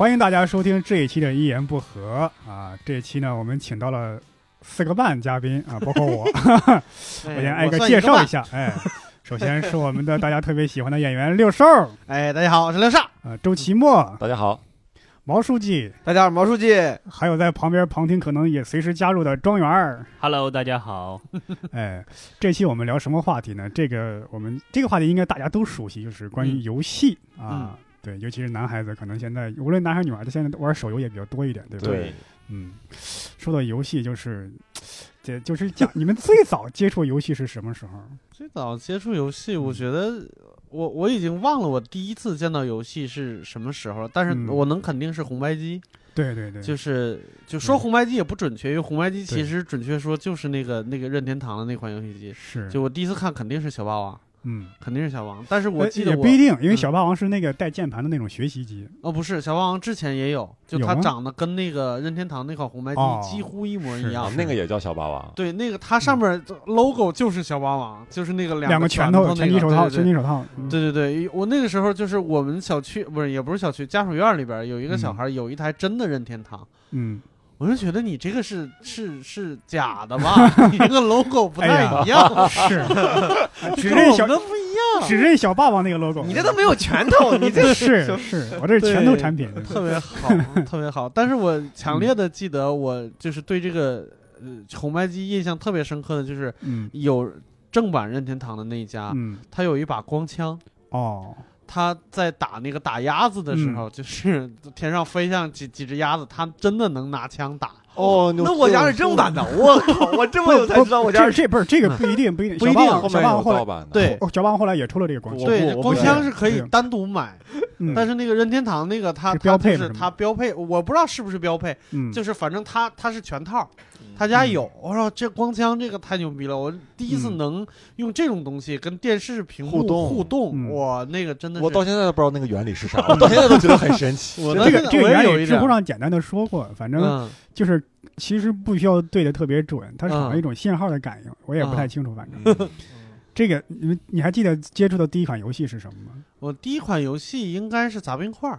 欢迎大家收听这一期的《一言不合》啊！这一期呢，我们请到了四个半嘉宾啊，包括我，我先挨个介绍一下。哎，首先是我们的大家特别喜欢的演员六兽，哎，大家好，我是六少。啊，周奇墨，大家好，毛书记，大家好，毛书记。还有在旁边旁听可能也随时加入的庄园儿。Hello，大家好。哎，这期我们聊什么话题呢？这个我们这个话题应该大家都熟悉，就是关于游戏、啊。对，尤其是男孩子，可能现在无论男孩女孩，现在玩手游也比较多一点，对不？对，嗯，说到游戏，就是，这就是讲你们最早接触游戏是什么时候？最早接触游戏，我觉得我我已经忘了我第一次见到游戏是什么时候，但是嗯我能肯定是红白机。对对对，就是就说红白机也不准确，因为红白机其实准确说就是那个那个任天堂的那款游戏机。是，就我第一次看肯定是小霸王，嗯，肯定是小霸王，但是我呃记得我也不一定，因为嗯。小霸王是那个带键盘的那种学习机。哦不是小霸王之前也有，就它长得跟那个任天堂那款红白机哦。几乎一模一样。啊。那个也叫小霸王，对，那个它上面 logo 就是小霸王，就是那个两个拳头，那个拳击手套，拳击手套。嗯。对对对，我那个时候就是我们小区不是也不是小区，家属院里边有一个小孩有一台真的任天堂，嗯，我就觉得你这个是是是假的吧？你这个 logo 不太一样，是，只认小们的不一样，只认小霸王那个 logo。你这都没有拳头，你这是是，我这是拳头产品。特别好，特别好。但是我强烈的记得，我就是对这个呃红白机印象特别深刻的就是嗯有正版任天堂的那一家，嗯它有一把光枪。哦，他在打那个打鸭子的时候，就是天上飞上几几只鸭子，他真的能拿枪打。哦，那我家是正版的，我靠，我这么有才知道我家这是这不是这个不一定不一定，不一定 小霸王后面后来对。哦，小霸王后来也出了这个光枪。对，光枪是可以单独买，嗯。但是那个任天堂那个它标配它就是它标配，我不知道是不是标配，嗯，就是反正它它是全套，他家有。我说这光枪这个太牛逼了，我第一次嗯能用这种东西跟电视屏幕互动互动，嗯哇，那个真的是我到现在都不知道那个原理是啥，我到现在都觉得很神奇。我这个这个原理知乎有一点，上简单的说过，反正嗯就是其实不需要对的特别准，它是好像嗯一种信号的感应，我也不太清楚，反正。嗯 这个你们你还记得接触的第一款游戏是什么吗？我第一款游戏应该是砸冰块儿。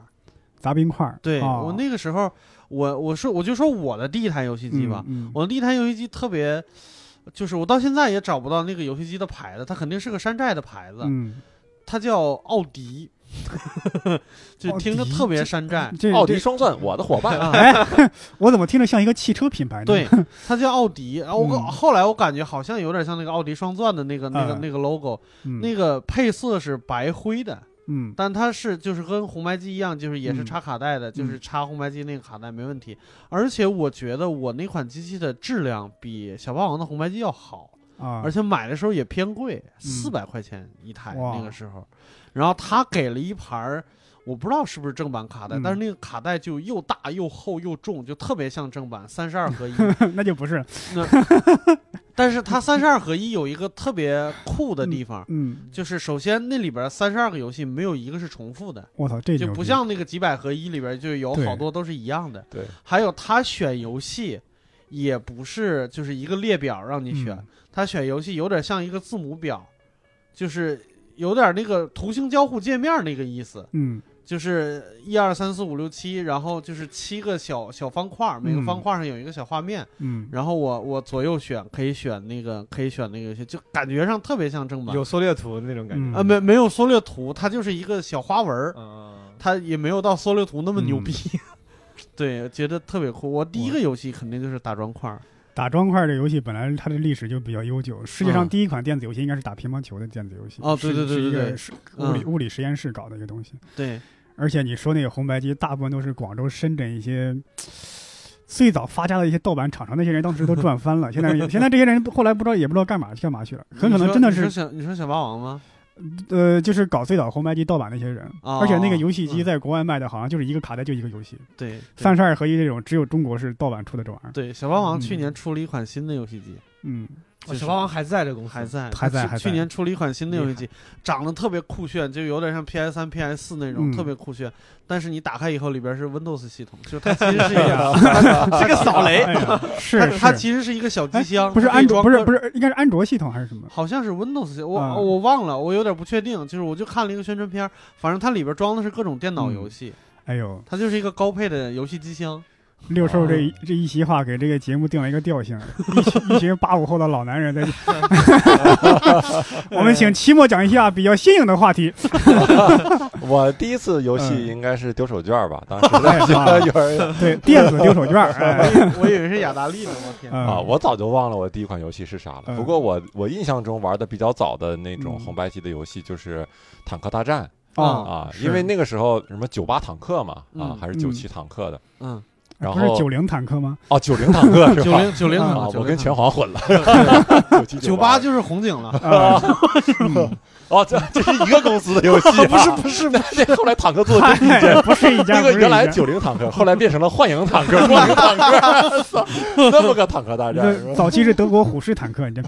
砸冰块儿。对、哦我那个时候，我我说我就说我的第一台游戏机吧，嗯，嗯我的第一台游戏机特别，就是我到现在也找不到那个游戏机的牌子，它肯定是个山寨的牌子，嗯，它叫奥迪，就听着特别山寨。这奥迪双钻，我的伙伴，啊，哎，我怎么听着像一个汽车品牌呢？对，它叫奥迪。然后我、嗯后来我感觉好像有点像那个奥迪双钻的那个、那个、嗯那个 logo，、嗯，那个配色是白灰的，嗯但它是就是跟红白机一样，就是也是嗯插卡带的，就是插红白机那个卡带没问题。而且我觉得我那款机器的质量比小霸王的红白机要好，啊，而且买的时候也偏贵，四百块钱一台那个时候。然后他给了一盘儿。我不知道是不是正版卡带，嗯但是那个卡带就又大又厚又重，就特别像正版，三十二合一。那就不是，那但是它三十二合一有一个特别酷的地方，嗯，就是首先那里边三十二个游戏没有一个是重复的，我操，这就不像那个几百合一里边就有好多都是一样的。对，还有他选游戏也不是就是一个列表让你选，嗯他选游戏有点像一个字母表，就是有点那个图形交互界面那个意思，嗯就是一二三四五六七，然后就是七个小小方块，每个嗯方块上有一个小画面，嗯，然后我我左右选可以选那个可以选那个游戏，就感觉上特别像正版。有缩略图的那种感嗯觉。啊，没没有缩略图，它就是一个小花纹儿，嗯，它也没有到缩略图那么牛嗯逼。对，觉得特别酷。我第一个游戏肯定就是打砖块儿。打砖块这游戏本来它的历史就比较悠久，世界上嗯第一款电子游戏应该是打乒乓球的电子游戏。哦对对对是是一对对个是物理嗯物理实验室搞的一个东西。对，而且你说那个红白机，大部分都是广州、深圳一些最早发家的一些盗版厂商，那些人当时都 赚翻了。现在现在这些人后来不知道也不知道干嘛干嘛去了，很可能真的你说是你说小霸王吗？呃，就是搞最早红白机盗版那些人。哦而且那个游戏机嗯在国外卖的好像就是一个卡带就一个游戏，对，对三十二合一这种只有中国是盗版出的这玩意儿。对小霸王嗯去年出了一款新的游戏机，嗯，就是小霸王还在这公司，还在去还在去年出了一款新的游戏机，长得特别酷炫，就有点像 PS 三、PS 四那种，嗯特别酷炫。但是你打开以后，里边是 Windows 系统，就是它其实是一个，是个扫雷哎，是它其实是一个小机箱，不是安卓，不是不是，应该是安卓系统还是什么？好像是 Windows，系我、啊我忘了，我有点不确定。就是我就看了一个宣传片，反正它里边装的是各种电脑游戏。哎呦，它就是一个高配的游戏机箱。六兽这一这一席话给这个节目定了一个调性，一群一群八五后的老男人在。我们请期末讲一下比较新颖的话题。我第一次游戏嗯应该是丢手绢吧，当时哎啊幼儿园对，电子丢手绢，哎，我以为是雅达利呢，我天！嗯啊，我早就忘了我第一款游戏是啥了。嗯不过我我印象中玩的比较早的那种嗯红白机的游戏就是坦克大战哦啊，是因为那个时候什么九八坦克嘛啊嗯，还是九七坦克的，嗯，然后不是九零坦克吗？哦九零坦克是九吧？零九零啊，我跟拳皇混了，九八就是红警了。哦，这这是一个公司的游戏，不是不是，这后来坦克做的真。不是一家，那个原来九零坦克，后来变成了幻影坦克、幻影坦克，操那么个坦克大战早期是德国虎式坦克，你这，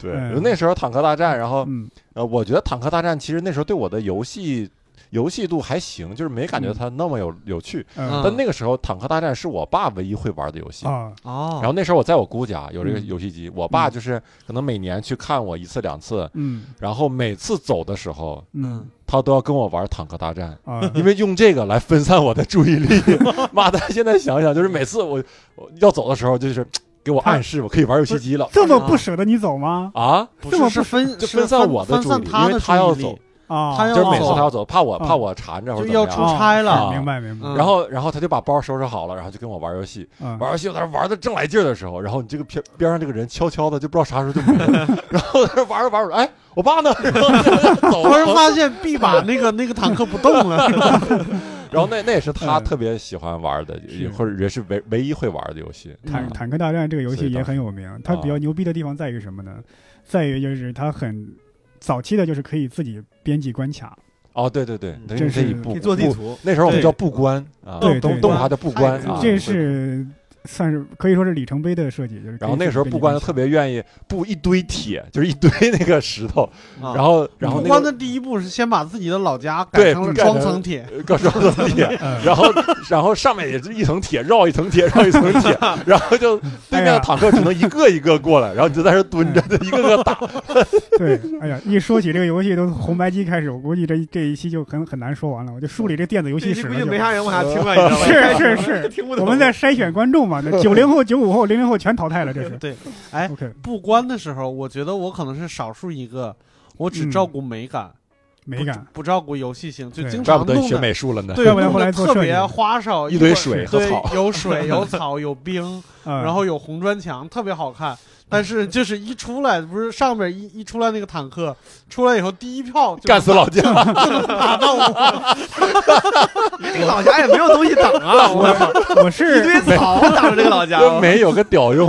对，嗯那时候坦克大战，然后嗯呃，我觉得坦克大战其实那时候对我的游戏游戏度还行，就是没感觉它那么有有趣。嗯。但那个时候坦克大战是我爸唯一会玩的游戏。啊，哦。然后那时候我在我姑家有这个嗯。游戏机，我爸就是可能每年去看我一次两次，嗯。然后每次走的时候，嗯。他都要跟我玩坦克大战，啊，因为用这个来分散我的注意力。妈的，现在想想，就是每次我我要走的时候，就是给我暗示我可以玩游戏机了。这么不舍得你走吗？啊！这么是是分就分散我的分注意力因为散他要走注意力，啊，他要就是每次走他要走，怕我啊怕我缠着或者就要怎么样。出差了啊明白明白，嗯然后，然后他就把包收拾好了，然后就跟我玩游戏。嗯玩游戏，我在那玩的正来劲的时候，然后你这个边边上这个人悄悄的就不知道啥时候就没了，然后在那玩着玩着，哎，我爸呢？突然。发现 B 把那个那个坦克不动了，然后那那也是他嗯特别喜欢玩的，是或者也是唯唯一会玩的游戏。坦嗯坦克大战这个游戏也很有名，它比较牛逼的地方在于什么呢？在于就是它很早期的，就是可以自己编辑关卡，哦，对对对，嗯等于这是你可以布可以做地图，那时候我们叫布关啊，对动动画叫布关啊。这是算是可以说是里程碑的设计。就是然后那个时候布关特别愿意布一堆铁，就是一堆那个石头，啊然后然后不关那个的第一步是先把自己的老家改成了双层铁，搞双层铁，嗯 然后然后上面也是一层铁绕一层铁绕一层铁，然后就对面的坦克只能一个一个过来，然后你就在这蹲着，一个个打。对，哎呀，一说起这个游戏，都从红白机开始，我估计这这一期就很很难说完了。我就梳理这电子游戏史估计没啥人往下听了，你知道吗？是是是。我们在筛选观众嘛，那九零后、九五后、零零后全淘汰了，这是。对，哎，OK，不关的时候，我觉得我可能是少数一个，我只嗯照顾美感，美感。不照顾游戏性，就对经怪不得学常弄的。美术了呢。对，弄得特别花哨，一堆水和草，有水有草有冰，嗯，然后有红砖墙，特别好看。但是就是一出来，不是上面一一出来那个坦克，出来以后第一炮就干死老将。打到我，这个老家也没有东西挡啊，我操，我一是堆草挡着这个老家。跟没有个屌用。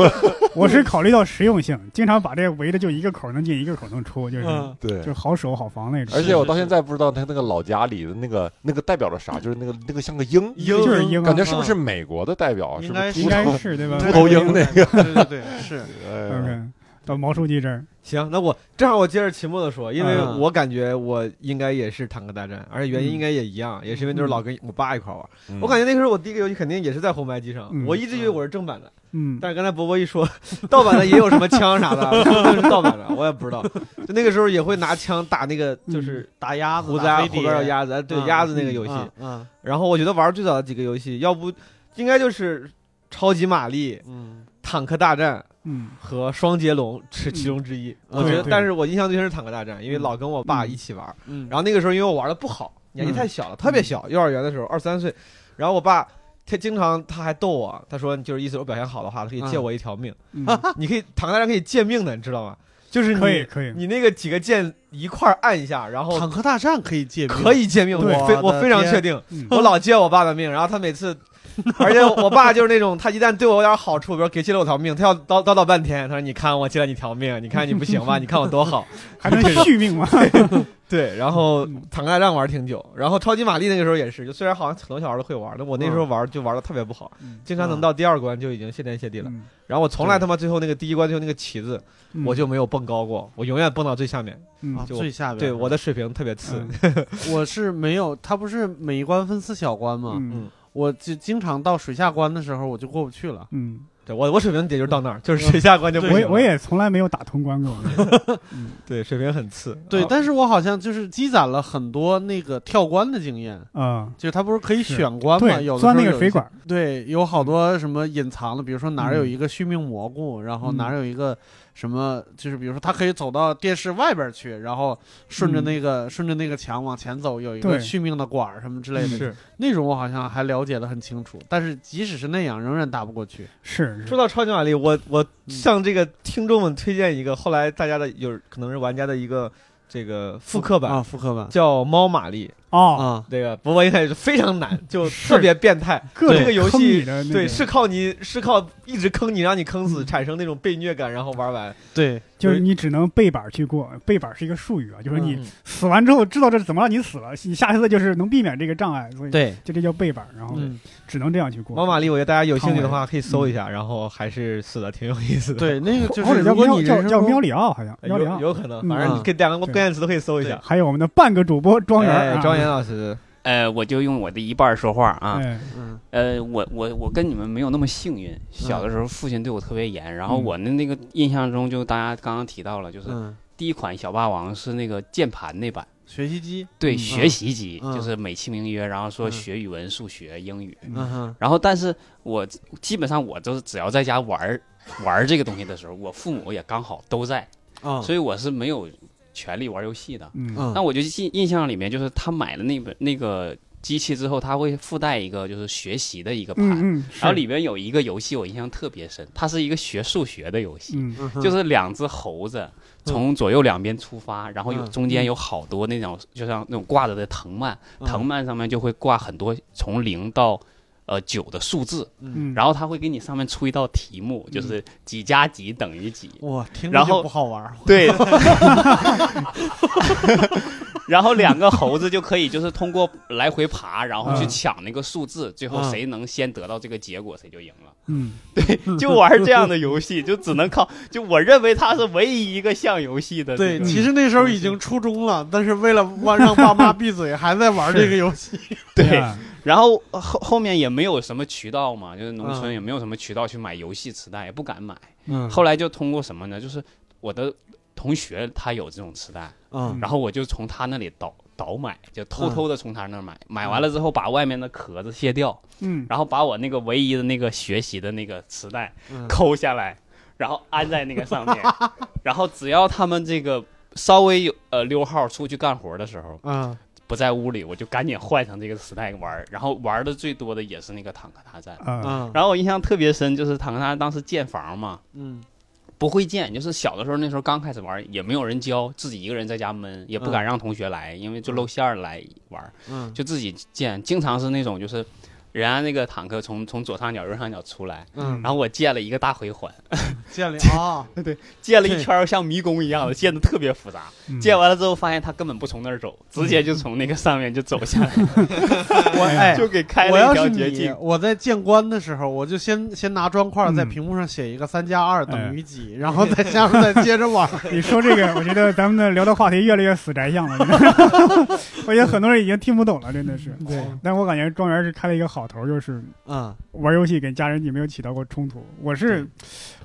我是考虑到实用性，经常把这个围的就一个口能进，一个口能出，就是嗯，对就，好守好防那种。而且我到现在不知道他那个老家里的那个那个代表着啥，就是那个那个像个鹰，鹰就是鹰啊感觉是不是美国的代表？是不是应该是应该是对吧秃头鹰那个？对对对，是，哎到毛书记这儿，行，那我正好我接着秦墨的说，因为嗯我感觉我应该也是坦克大战，而且原因应该也一样，也是因为就是老跟我爸一块玩。嗯我感觉那个时候我第一个游戏肯定也是在红白机上，嗯我一直以为我是正版的，嗯，但是刚才博博一说盗版的也有什么枪啥的，是盗版的，我也不知道。就那个时候也会拿枪打那个就是打鸭子，胡子鸭后打飞碟边有鸭子，哎对嗯鸭子那个游戏。嗯嗯然后我觉得玩最早的几个游戏，要不应该就是超级玛丽、嗯，坦克大战嗯和双截龙是其中之一。嗯我觉得，但是我印象最深是坦克大战，因为老跟我爸一起玩。嗯，然后那个时候因为我玩的不好，年纪太小了，特别小，幼儿园的时候二三岁。然后我爸他经常他还逗我，他说就是意思我表现好的话，他可以借我一条命。嗯，你可以坦克大战可以借命的，你知道吗？就是你可以可以，你那个几个键一块儿按一下，然后坦克大战可以借命，可以借命，我非我非常确定。嗯我老借我爸的命，然后他每次，而且我爸就是那种，他一旦对我有点好处，比如给借了我条命，他要叨叨叨半天，他说：“你看我借了你条命，你看你不行吧？你看我多好。还能续命吗？” 对，然后嗯坦克大战玩挺久，然后超级玛丽那个时候也是，就虽然好像很多小孩都会玩，但我那时候玩就玩的特别不好，嗯经常能到第二关就已经谢天谢地了。嗯然后我从来他妈最后那个第一关最后那个旗子，嗯我就没有蹦高过，我永远蹦到最下面。嗯啊，就最下边。对，我的水平特别次。嗯 我是没有，他不是每一关分四小关吗？嗯我就经常到水下关的时候，我就过不去了。嗯对我我水平也就是到那儿，就是水下关就不行。我也我也从来没有打通关过。对水平很次。对，啊但是我好像就是积攒了很多那个跳关的经验，嗯，就是它不是可以选关嘛，有的钻那个水管，对，有好多什么隐藏的，比如说哪儿有嗯一个续命蘑菇，然后嗯哪儿有一个什么，就是比如说他可以走到电视外边去，然后顺着嗯。那个、顺着那个墙往前走，有一个续命的管儿什么之类的，是。那种我好像还了解的很清楚，但是即使是那样，仍然打不过去。是是。说到超级玛丽，我我嗯。向这个听众们推荐一个，后来大家的有可能是玩家的一个这个复刻版，啊，复刻版。叫猫玛丽。哦，啊，这个不过一开始非常难，就特别变态。各这个游戏对是靠你是靠一直坑你，让你坑死，嗯产生那种被虐感，然后玩完。对，就是你只能背板去过，背板是一个术语啊，就是你嗯死完之后知道这是怎么让你死了，你下一次就是能避免这个障碍，所以对，就这叫背板，然后嗯，只能这样去过。猫玛丽，我觉得大家有兴趣的话可以搜一下，然后还是死的挺有意思的。对，那个 就或者叫是如果喵叫叫你人生中喵里奥，好像有，喵里奥，有可能，嗯反正你可以两个关键词都可以搜一下。还有我们的半个主播庄园啊，老师，呃，我就用我的一半说话啊。哎，嗯。呃，我我我跟你们没有那么幸运，小的时候父亲对我特别严，然后嗯。我的那个印象中，就大家刚刚提到了，就是嗯，第一款小霸王是那个键盘那版，学习机，对，嗯。学习机，嗯。就是美其名曰，然后说嗯。学语文、数学、英语，然后但是我基本上我就是只要在家玩玩这个东西的时候，我父母也刚好都在，啊，所以我是没有权利玩游戏的。嗯。嗯。那我就印印象里面，就是他买了那本那个机器之后，他会附带一个就是学习的一个盘，然后里边有一个游戏我印象特别深，它是一个学数学的游戏，就是两只猴子从左右两边出发，然后有嗯。中间有好多那种就像那种挂着的藤蔓，嗯。藤蔓上面就会挂很多从零到。呃，九的数字，嗯，然后他会给你上面出一道题目，就是几加几等于几。哇，听着就然后不好玩，对，然后两个猴子就可以就是通过来回爬，然后去嗯抢那个数字，最后嗯谁能先得到这个结果，谁就赢了。嗯，对就玩这样的游戏，就只能靠，就我认为它是唯一一个像游戏的对，其实那时候已经初中了，但是为了让让爸妈闭嘴，还在玩这个游戏。对，啊然后后后面也没有什么渠道嘛，就是农嗯。村也没有什么渠道去买游戏磁带，也不敢买。嗯。后来就通过什么呢？就是我的同学他有这种磁带，嗯。然后我就从他那里倒倒买，就偷偷的从他那儿买。买完了之后，把外面的壳子卸掉，嗯，然后把我那个唯一的那个学习的那个磁带嗯。抠下来，然后安在那个上面，然后只要他们这个稍微有呃溜号出去干活的时候嗯不在屋里，我就赶紧换上这个磁带玩儿，然后玩的最多的也是那个坦克大战。啊，嗯。然后我印象特别深，就是坦克大战当时建房嘛，嗯。不会建，就是小的时候那时候刚开始玩，也没有人教，自己一个人在家闷，也不敢让同学来，因为就露馅儿来玩，嗯，就自己建，经常是那种就是。人家那个坦克从从左上角、右上角出来，嗯，然后我建了一个大回环，建了啊，对建了一圈像迷宫一样的，建的特别复杂。嗯建完了之后，发现他根本不从那儿走，直接就从那个上面就走下来，我哎。就给开我了一条捷径。，我在建关的时候，我就先先拿砖块在嗯屏幕上写一个三加二等哎于几，然后再下面再接着往。你说这个，我觉得咱们的聊的话题越来越死宅向了。我觉得很多人已经听不懂了，真的是。对，但我感觉庄园是开了一个好头，就是嗯玩游戏跟家人也没有起到过冲突。我是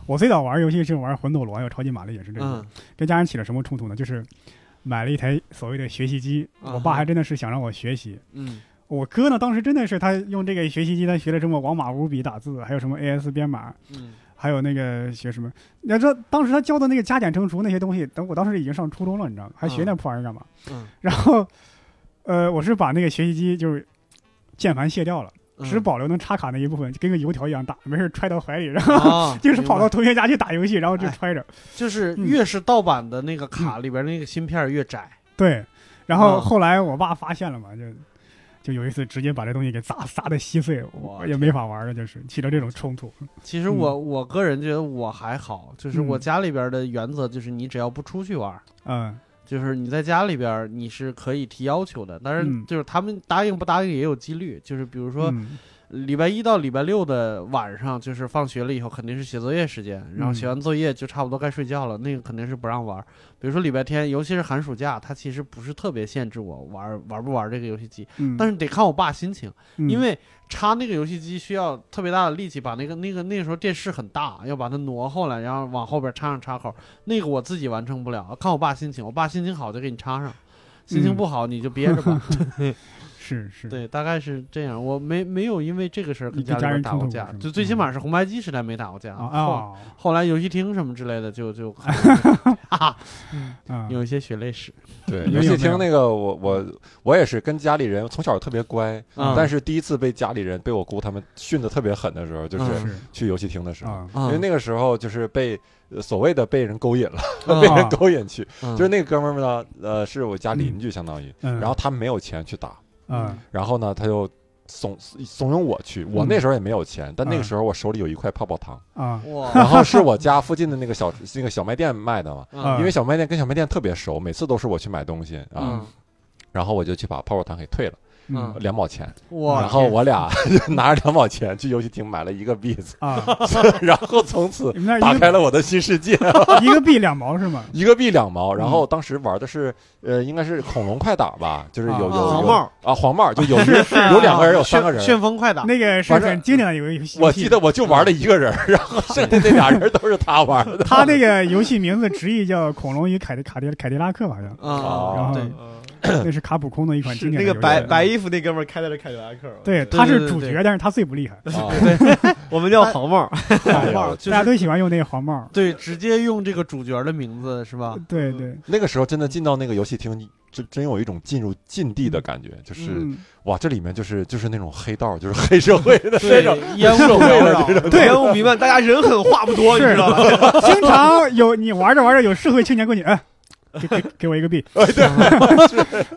我最早玩游戏是玩魂斗罗，还有超级玛丽，也是这种。嗯跟家人起了什么冲突呢？就是买了一台所谓的学习机，啊我爸还真的是想让我学习。嗯我哥呢，当时真的是他用这个学习机，他学了什么王马五笔打字，还有什么 AS 编码，嗯还有那个学什么？你要知道，当时他教的那个加减乘除那些东西，等我当时已经上初中了，你知道吗？还学那破玩意儿干嘛？嗯，然后，呃，我是把那个学习机就是键盘卸掉了，嗯只保留能插卡那一部分，跟个油条一样大，没事揣到怀里，然后啊，就是跑到同学家去打游戏，然后就哎揣着。就是嗯。越是盗版的那个卡里边那个芯片越窄。对，然后啊后来我爸发现了嘛，就就有一次直接把这东西给砸砸的稀碎，我我也没法玩了，就是起了这种冲突。其实我我个人觉得我还好，就是我嗯。家里边的原则就是你只要不出去玩，嗯就是你在家里边你是可以提要求的，当然嗯。就是他们答应不答应也有几率，就是比如说嗯礼拜一到礼拜六的晚上，就是放学了以后肯定是写作业时间，然后嗯写完作业就差不多该睡觉了，那个肯定是不让玩。比如说礼拜天，尤其是寒暑假，他其实不是特别限制我玩玩不玩这个游戏机，嗯，但是得看我爸心情，嗯因为插那个游戏机需要特别大的力气，把那个那个那个时候电视很大，要把它挪后来，然后往后边插上插口，那个我自己完成不了，看我爸心情，我爸心情好就给你插上。心情嗯不好你就憋着吧，是是，对，大概是这样。我没没有因为这个事儿跟家里人边打过架就最起码是红白机时代没打过架。啊后来游戏厅什么之类的就就哈哈 啊，有一些血泪史。对，游戏厅那个我我我也是跟家里人从小特别乖，嗯但是第一次被家里人被我姑他们训的特别狠的时候，就是去游戏厅的时候，啊，因为那个时候就是被呃所谓的被人勾引了，嗯。被人勾引去，嗯。就是那个哥们儿们呢，呃，是我家邻居相当于，嗯，然后他没有钱去打，嗯。然后呢他就怂怂恿我去，我嗯。那时候也没有钱，但那个嗯。时候我手里有一块泡泡糖，啊，然后是我家附近的那个小那个小卖店卖的嘛，啊因为小卖店跟小卖店特别熟，每次都是我去买东西啊，嗯。然后我就去把泡泡糖给退了，嗯两毛钱，哇，然后我俩就 拿着两毛钱去游戏厅买了一个币子，啊，然后从此打开了我的新世界，一个币两毛是吗？一个币两毛，然后当时玩的是呃，应该是恐龙快打吧，就是有有黄帽啊黄帽，就有是有是啊有两个人，有三个人。旋风快打，那个是很经典的一个游戏，我记得我就玩了一个人，然后 剩下那俩人都是他玩的。他那个游戏名字直译叫《恐龙与凯迪卡迪凯迪拉克》，好像啊，然后对，那是卡普空的一款经典的游戏。个白白衣服那哥们儿开的是凯迪拉克，对，他是对对主角，但是他最不厉害。啊 我们叫黄帽，黄帽就大家都喜欢用那个黄帽。对，直接用这个主角的名字是吧？对对，那个时候真的进到那个游戏厅，真真有一种进入禁地的感觉，就是嗯，哇，这里面就是就是那种黑道，就是黑社会的那种，烟雾社会的这种。对烟雾弥漫，大家人狠话不多，你知道吧？经常有你玩着玩着有社会青年过去，哎，给给给我一个币。哎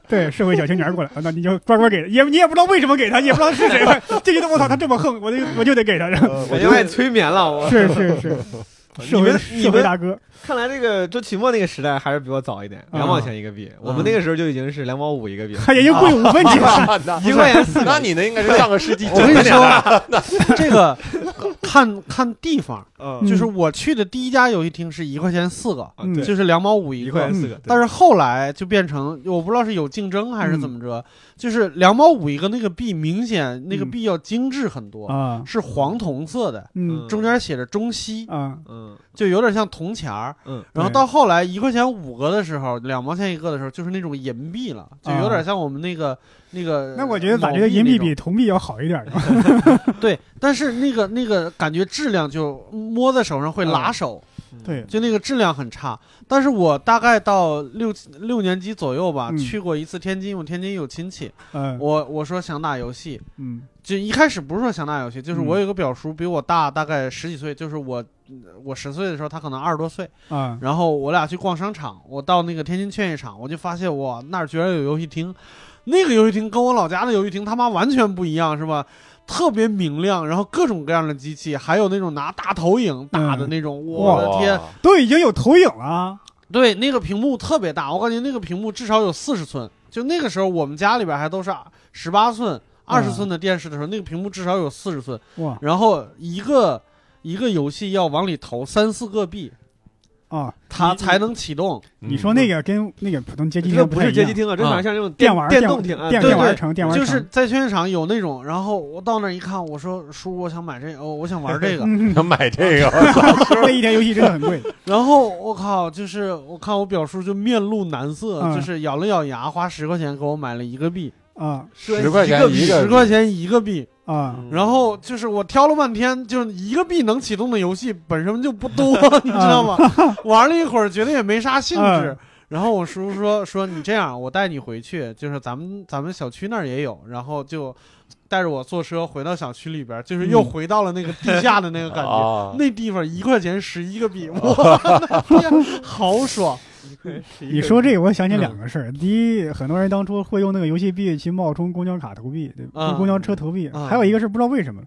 对，社会小青年过来，啊那你就乖乖给，也你也不知道为什么给他，也不知道是谁，就觉得我操，他这么横，我就我就得给他。然后我就爱催眠了，我。是是是，社会社会大哥，看来这个周奇墨那个时代还是比我早一点，啊。两毛钱一个币，我们那个时候就已经是两毛五一个币。也就贵五分钱。那 一块钱四个。那你那应该是上个世纪 我跟你九十年代。说，这个看看地方，嗯。就是我去的第一家游戏厅是一块钱四个，嗯就是两毛五一一个。块钱四个，但是后来就变成，我不知道是有竞争还是怎么着，就是两毛五一个那个币，明显那个嗯币要精致很多，啊，是黄铜色的，嗯。中间写着中西，啊，嗯。就有点像铜钱儿。嗯然后到后来一块钱五个的时候，两毛钱一个的时候，就是那种银币了，就有点像我们那个那个。那我觉得咋觉得银币比铜币要好一点呢？对，但是那个那个感觉质量就摸在手上会拉手，对，就那个质量很差。但是我大概到六六年级左右吧，嗯。去过一次天津，我天津有亲戚，嗯。我我说想打游戏，嗯。就一开始不是说想打游戏，就是嗯。我有个表叔比我大大概十几岁，就是我我十岁的时候，他可能二十多岁。啊。然后我俩去逛商场，我到那个天津劝业场，我就发现哇，那儿居然有游戏厅，那个游戏厅跟我老家的游戏厅他妈完全不一样，是吧？特别明亮，然后各种各样的机器，还有那种拿大投影打的那种，我的天！哇都已经有投影了。对，那个屏幕特别大，我感觉那个屏幕至少有四十寸。就那个时候，我们家里边还都是十八寸、二十寸的电视的时候，那个屏幕至少有四十寸。哇然后一个一个游戏要往里投三四个币，啊！它才能启动。你说那个跟那个普通街机厅太一样是街机厅啊，这反正像这种电玩电电动厅啊，电对对电玩城电玩城就是在劝业场有那种，然后我到那一看，我说叔，我想买这个，哦，我想玩这个。嗯想买这个，那一天游戏真的很贵。然后我靠，就是我看我表叔就面露难色，嗯就是咬了咬牙，花十块钱给我买了一个币，啊十块钱一个十块钱一个币。啊嗯然后就是我挑了半天，就是一个币能启动的游戏本身就不多，你知道吗？玩了一会儿，觉得也没啥兴致嗯。然后我叔叔说说你这样，我带你回去，就是咱们咱们小区那儿也有，然后就带着我坐车回到小区里边，就是又嗯回到了那个地下的那个感觉。啊那地方一块钱十一个币，我的天，好爽！你说这个，我想起嗯两个事儿。第一，很多人当初会用那个游戏币去冒充公交卡投币，对吧？啊公交车投币。啊还有一个是不知道为什么，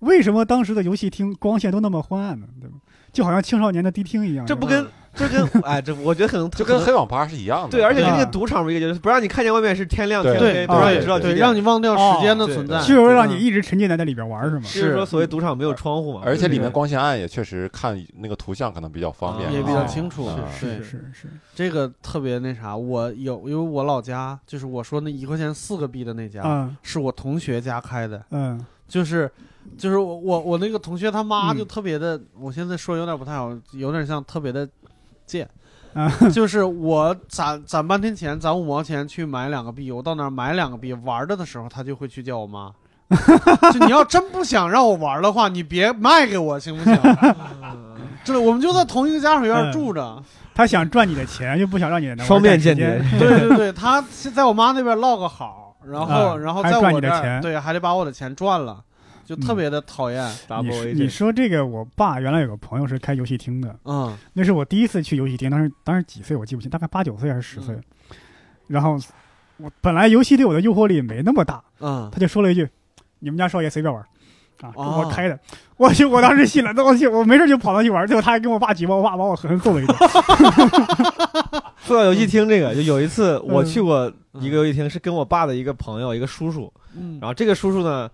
为什么当时的游戏厅光线都那么昏暗呢？对吧？就好像青少年的迪厅一样。这不跟这跟哎，这我觉得可能就跟黑网吧是一样的。对，而且跟那个啊赌场不一个，就是不让你看见外面是天亮对天黑，对不让你知道对让你忘掉时间的哦存在，就是为了让你嗯一直沉浸在那里边玩是吗？就是说所谓赌场没有窗户嘛，而且里面光线暗，也确实看那个图像可能比较方便，啊也比较哦清楚是。是，是是，这个特别那啥，我有，因为我老家就是我说那一块钱四个币的那家，嗯是我同学家开的，嗯就是就是我我我那个同学他妈嗯就特别的，我现在说有点不太好，有点像特别的贱。啊 就是我攒攒半天钱，攒五毛钱去买两个币，我到那儿买两个币玩着的时候，他就会去叫我妈。就你要真不想让我玩的话，你别卖给我行不行？这 我们就在同一个家属院嗯住着。他想赚你的钱，又不想让你能双面间间谍。对对对，他是在我妈那边落个好，然后、然后在我这对，还得把我的钱赚了，就特别的讨厌。你 double 说 A 你说这个，我爸原来有个朋友是开游戏厅的，嗯那是我第一次去游戏厅，当时当时几岁我记不清，大概八九岁还是十岁。嗯然后我本来游戏对我的诱惑力没那么大，嗯，他就说了一句：“你们家少爷随便玩。”啊，哦我开的，我去，我当时信了，那我去，我没事就跑那去玩，结果他还跟我爸举报，我爸把我狠狠揍了一顿。说到游戏厅这个，就有一次我嗯去过一个游戏厅，是跟我爸的一个朋友，一个叔叔。嗯然后这个叔叔呢，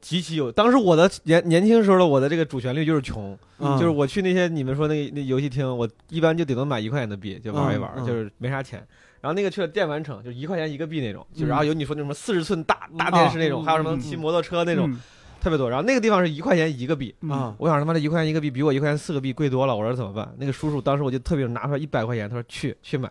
极其有，当时我的年年轻时候的我的这个主旋律就是穷，嗯就是我去那些你们说那那游戏厅，我一般就顶多买一块钱的币就玩一玩，就是没啥钱。然后那个去了电玩城，就一块钱一个币那种，就嗯然后有你说那什么四十寸大大电视那种，嗯还有什么嗯骑摩托车那种，嗯特别多。然后那个地方是一块钱一个币，我想他妈的一块钱一个币比我一块钱四个币贵多了，我说怎么办？那个叔叔当时我就特别拿出来一百块钱，他说去去买，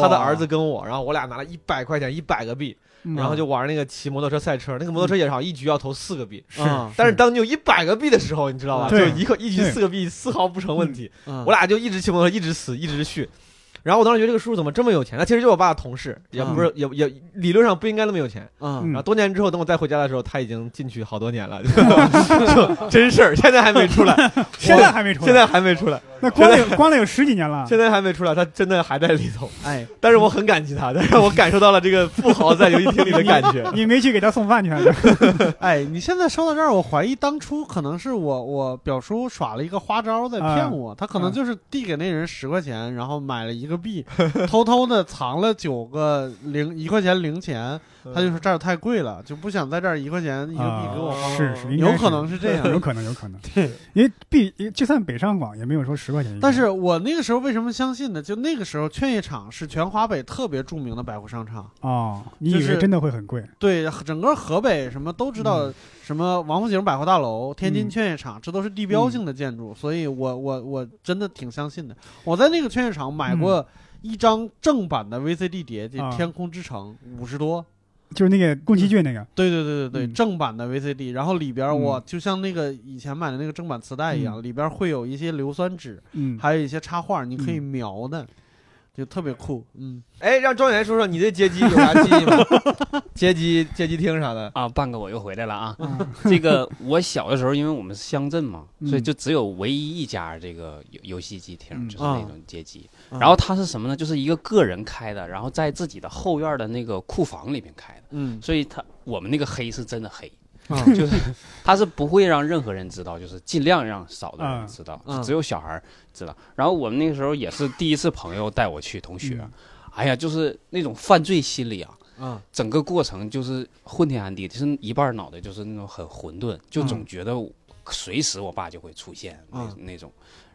他的儿子跟我，然后我俩拿了一百块钱一百个币，嗯然后就玩那个骑摩托车赛车，那个摩托车也是好一局要投四个币。是嗯，但是当你有一百个币的时候，你知道吧？就对一个一局对四个币，丝毫不成问题。嗯我俩就一直骑摩托车，一直死，一直续。然后我当时觉得这个叔叔怎么这么有钱？他其实就是我爸的同事，也不是也也理论上不应该那么有钱。嗯嗯然后多年之后，等我再回家的时候，他已经进去好多年了，就 真事儿，现在还没出来，现在还没出来，现在还没出来，那关了有关了有十几年了。现在还没出来，他真的还在里头。哎，但是我很感激他，但是我感受到了这个富豪在游戏厅里的感觉。你没去给他送饭去还是？哎，你现在说到这儿，我怀疑当初可能是我我表叔耍了一个花招在骗我，他可能就是递给那人十块钱，然后买了一个币，偷偷的藏了九个零一块钱零钱，他就说这儿太贵了，就不想在这儿一块钱一个币给我是是，有可能是这样。有可能有可能。对因为币就算北上广也没有说十块钱。但是我那个时候为什么相信呢？就那个时候，劝业场是全华北特别著名的百货商场。哦，你以为真的会很贵？对，整个河北什么都知道，什么王府井百货大楼、天津嗯劝业场，这都是地标性的建筑，所以我我我真的挺相信的。我在那个劝业场买过一张正版的 VCD 碟，就啊《天空之城》，五十多。就是那个宫崎骏那个，对对对对对，嗯正版的 VCD，然后里边嗯我就像那个以前买的那个正版磁带一样，里边会有一些硫酸纸，嗯，还有一些插画，你可以嗯描的，就特别酷。嗯，哎，让庄园说说你对街机有啥记忆吗？街机、街机厅啥的。啊，半个我又回来了啊。嗯 这个我小的时候，因为我们是乡镇嘛，嗯所以就只有唯一一家这个游游戏机厅，嗯就是那种街机。啊然后它是什么呢？就是一个个人开的，然后在自己的后院的那个库房里面开的。嗯所以它我们那个黑是真的黑，啊 就是他是不会让任何人知道，就是尽量让少的人知道，嗯只有小孩儿知道。然后我们那个时候也是第一次朋友带我去，同学，嗯哎呀，就是那种犯罪心理啊。嗯整个过程就是昏天暗地，就是一半脑袋就是那种很混沌，就总觉得随时我爸就会出现那、嗯那种。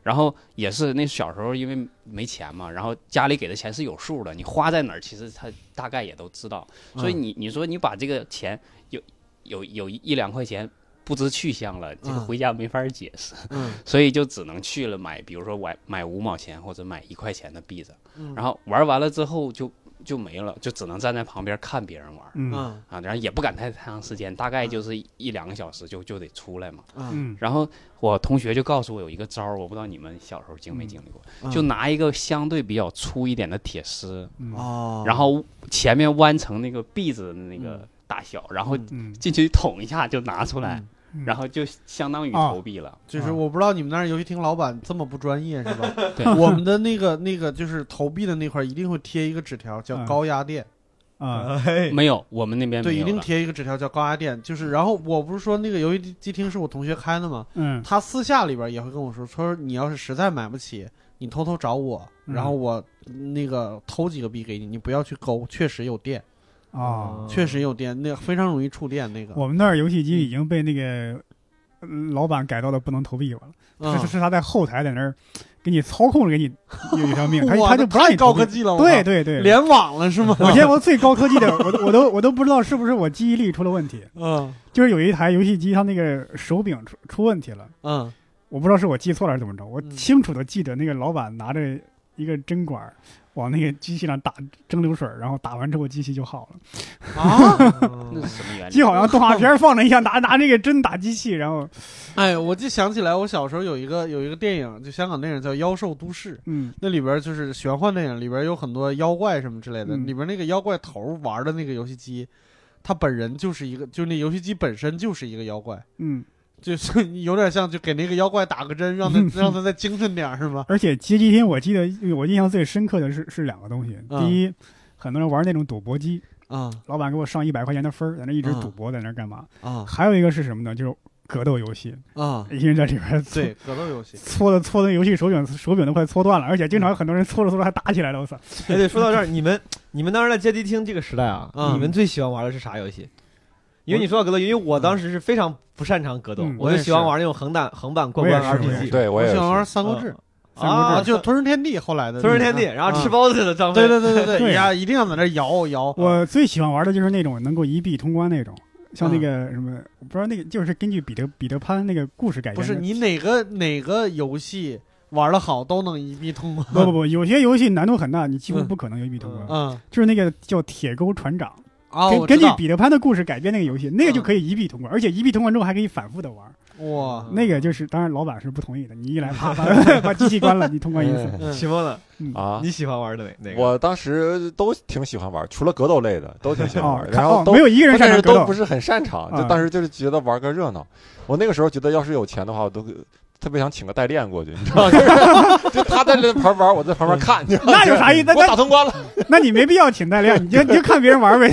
然后也是那小时候因为没钱嘛，然后家里给的钱是有数的，你花在哪儿，其实他大概也都知道。所以你你说你把这个钱有有有一两块钱不知去向了，这个嗯。回家没法解释，嗯。所以就只能去了买，比如说买买五毛钱或者买一块钱的币子，嗯，然后玩完了之后就就没了，就只能站在旁边看别人玩。嗯。嗯。啊，然后也不敢太太长时间，大概就是一两个小时就就得出来嘛。嗯。嗯。然后我同学就告诉我有一个招儿，我不知道你们小时候经没经历过，嗯。就拿一个相对比较粗一点的铁丝，嗯。哦，然后前面弯成那个篦子的那个大小，然后嗯，进去捅一下就拿出来，嗯然后就相当于哦投币了。就是我不知道你们那儿游戏厅老板这么不专业是吧？对 我们的那个 那个就是投币的那块儿一定会贴一个纸条，叫嗯高压电。啊，哎，没有，我们那边对，一定贴一个纸条叫高压电。就是，然后我不是说那个游戏机厅是我同学开的吗？嗯他私下里边也会跟我说，说你要是实在买不起，你偷偷找我，嗯然后我那个偷几个币给你，你不要去勾，确实有电，啊，确实有电，那个非常容易触电那个。我们那儿游戏机已经被那个呃老板改到了不能投币了，嗯。是是他在后台在那儿给你操控着给你有一条命，他 他就不让你投。高科技了，对对对，联网了是吗？我见过最高科技的，我都我都我都不知道是不是我记忆力出了问题，嗯。就是有一台游戏机它那个手柄出出问题了，嗯，我不知道是我记错了还是怎么着，我嗯。清楚的记得那个老板拿着一个针管儿往那个机器上打蒸馏水，然后打完之后机器就好了，啊，那是什么原理？就好像动画片放着一样，拿拿那个针打机器，然后哎，我就想起来，我小时候有一个有一个电影，就香港电影叫《妖兽都市》，嗯那里边就是玄幻电影，里边有很多妖怪什么之类的，嗯里边那个妖怪头玩的那个游戏机，他本人就是一个，就那游戏机本身就是一个妖怪，嗯，就是 有点像就给那个妖怪打个针，让他让他再精神点是吗？而且街机厅我记得我印象最深刻的是是两个东西，嗯第一，很多人玩那种赌博机，啊老板给我上一百块钱的分儿，在那一直嗯赌博，在那干嘛？啊还有一个是什么呢？就是格斗游戏，啊！一人在里边对，格斗游戏，搓的搓的游戏手柄手柄都快搓断了，而且经常很多人搓着搓着还打起来了，我操！哎，对，说到这儿，你们你们当时在街机厅这个时代啊，嗯你们最喜欢玩的是啥游戏？因为你说到格斗，因为我当时是非常不擅长格斗，嗯我就喜欢玩那种横版横版过关我也是我也 RPG。对我也我喜欢玩《，三国志》三国志啊，就《吞食天地》后来的吞食天地，嗯然后吃包子的张飞。对对对对对呀，一定要在那摇摇。我最喜欢玩的就是那种能够一币通关那种，像那嗯。个什么，我不知道那个就是根据彼得彼得潘那个故事改编的。不是你哪个哪个游戏玩的好都能一币通关。不不不，有些游戏难度很大，你几乎嗯。不可能有一币通关。嗯。就是那个叫铁钩船长，啊，根根据彼得潘的故事改编那个游戏，那个就嗯可以一币通关，而且一币通关之后还可以反复的玩。哇，那个就是，当然老板是不同意的，你一来啪 把把机器关了，你通关一次。嗯启蒙了，啊你喜欢玩的哪哪个？我当时都挺喜欢玩，除了格斗类的都挺喜欢玩，，然后都没有一个人擅长都不。是很擅长，就啊当时就是觉得玩个热闹。我那个时候觉得要是有钱的话，我都特别想请个代练过去，你知道吗？就是就他在那旁玩，我在旁边看，那有啥意思？我那打通关了。那你没必要请代练，你就你就看别人玩呗。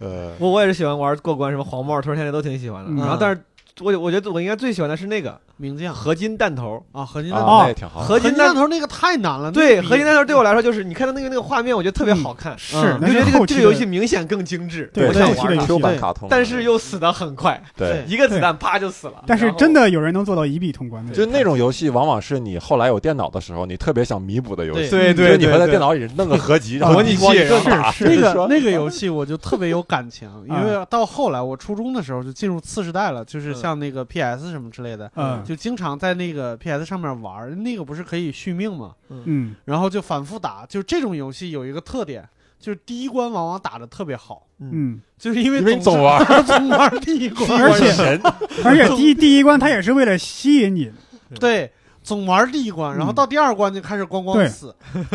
呃，我我也是喜欢玩过关，什么黄帽、吞食天地都挺喜欢的。嗯然后，但是我我觉得我应该最喜欢的是那个名将合金弹头。啊，合金啊弹，哦那也挺好。合金合金弹弹头那个太难了。对，合金弹头对我来说就是你看到那个那个画面，我觉得特别好看。是嗯，我觉得这个这个游戏明显更精致，对我想后期的游戏玩它。Q 版卡通，但是又死的很快，对，一个子弹啪就死了。但是真的有人能做到一臂通关的，就那种游戏，往往是你后来有电脑的时候，你特别想弥补的游戏。对对就是你会在对电脑里弄个合集，然后模拟器咣一顿打。是那个那个游戏我就特别有感情，因啊为到后来我初中的时候就进入次时代了，就是嗯像那个 PS 什么之类的，嗯就经常在那个 PS 上面玩。那个不是可以续命吗？嗯然后就反复打。就这种游戏有一个特点，就是第一关往往打的特别好，嗯，就是因为总总玩，总玩第一关，而且神而且第第一关它也是为了吸引你，对。总玩第一关，然后嗯。到第二关就开始咣咣对。死，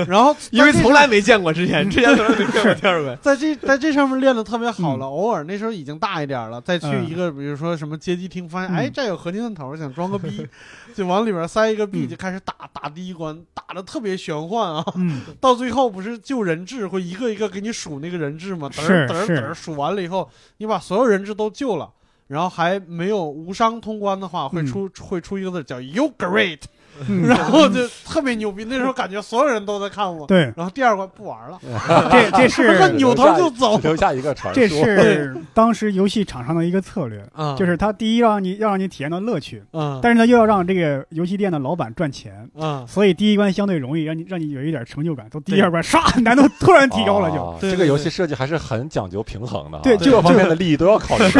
然后 因为从来没见过之前，之前从来没见过第二关。在这在这上面练的特别好了，偶尔那时候已经大一点了，再去嗯一个比如说什么街机厅，发现嗯。哎这有合金弹头，想装个逼，就往里边塞一个币，嗯。就开始打打第一关，打的特别玄幻啊。嗯，到最后不是救人质会一个一个给你数那个人质吗？嘚嘚嘚数完了以后，你把所有人质都救了。然后还没有无伤通关的话，会出、会出一个字叫 “You great”，、嗯 然后就特别牛逼。那时候感觉所有人都在看我。对，然后第二关不玩了，这这是 扭头就走。留下一个传说。这是当时游戏厂商的一个策略，啊就是他第一让你要让你体验到乐趣，嗯但是呢又要让这个游戏店的老板赚钱，嗯，所以第一关相对容易，让你让你有一点成就感。到第对二关，唰，难度突然提高了，就这个游戏设计还是很讲究平衡的啊，对就各方面的利益都要考虑。是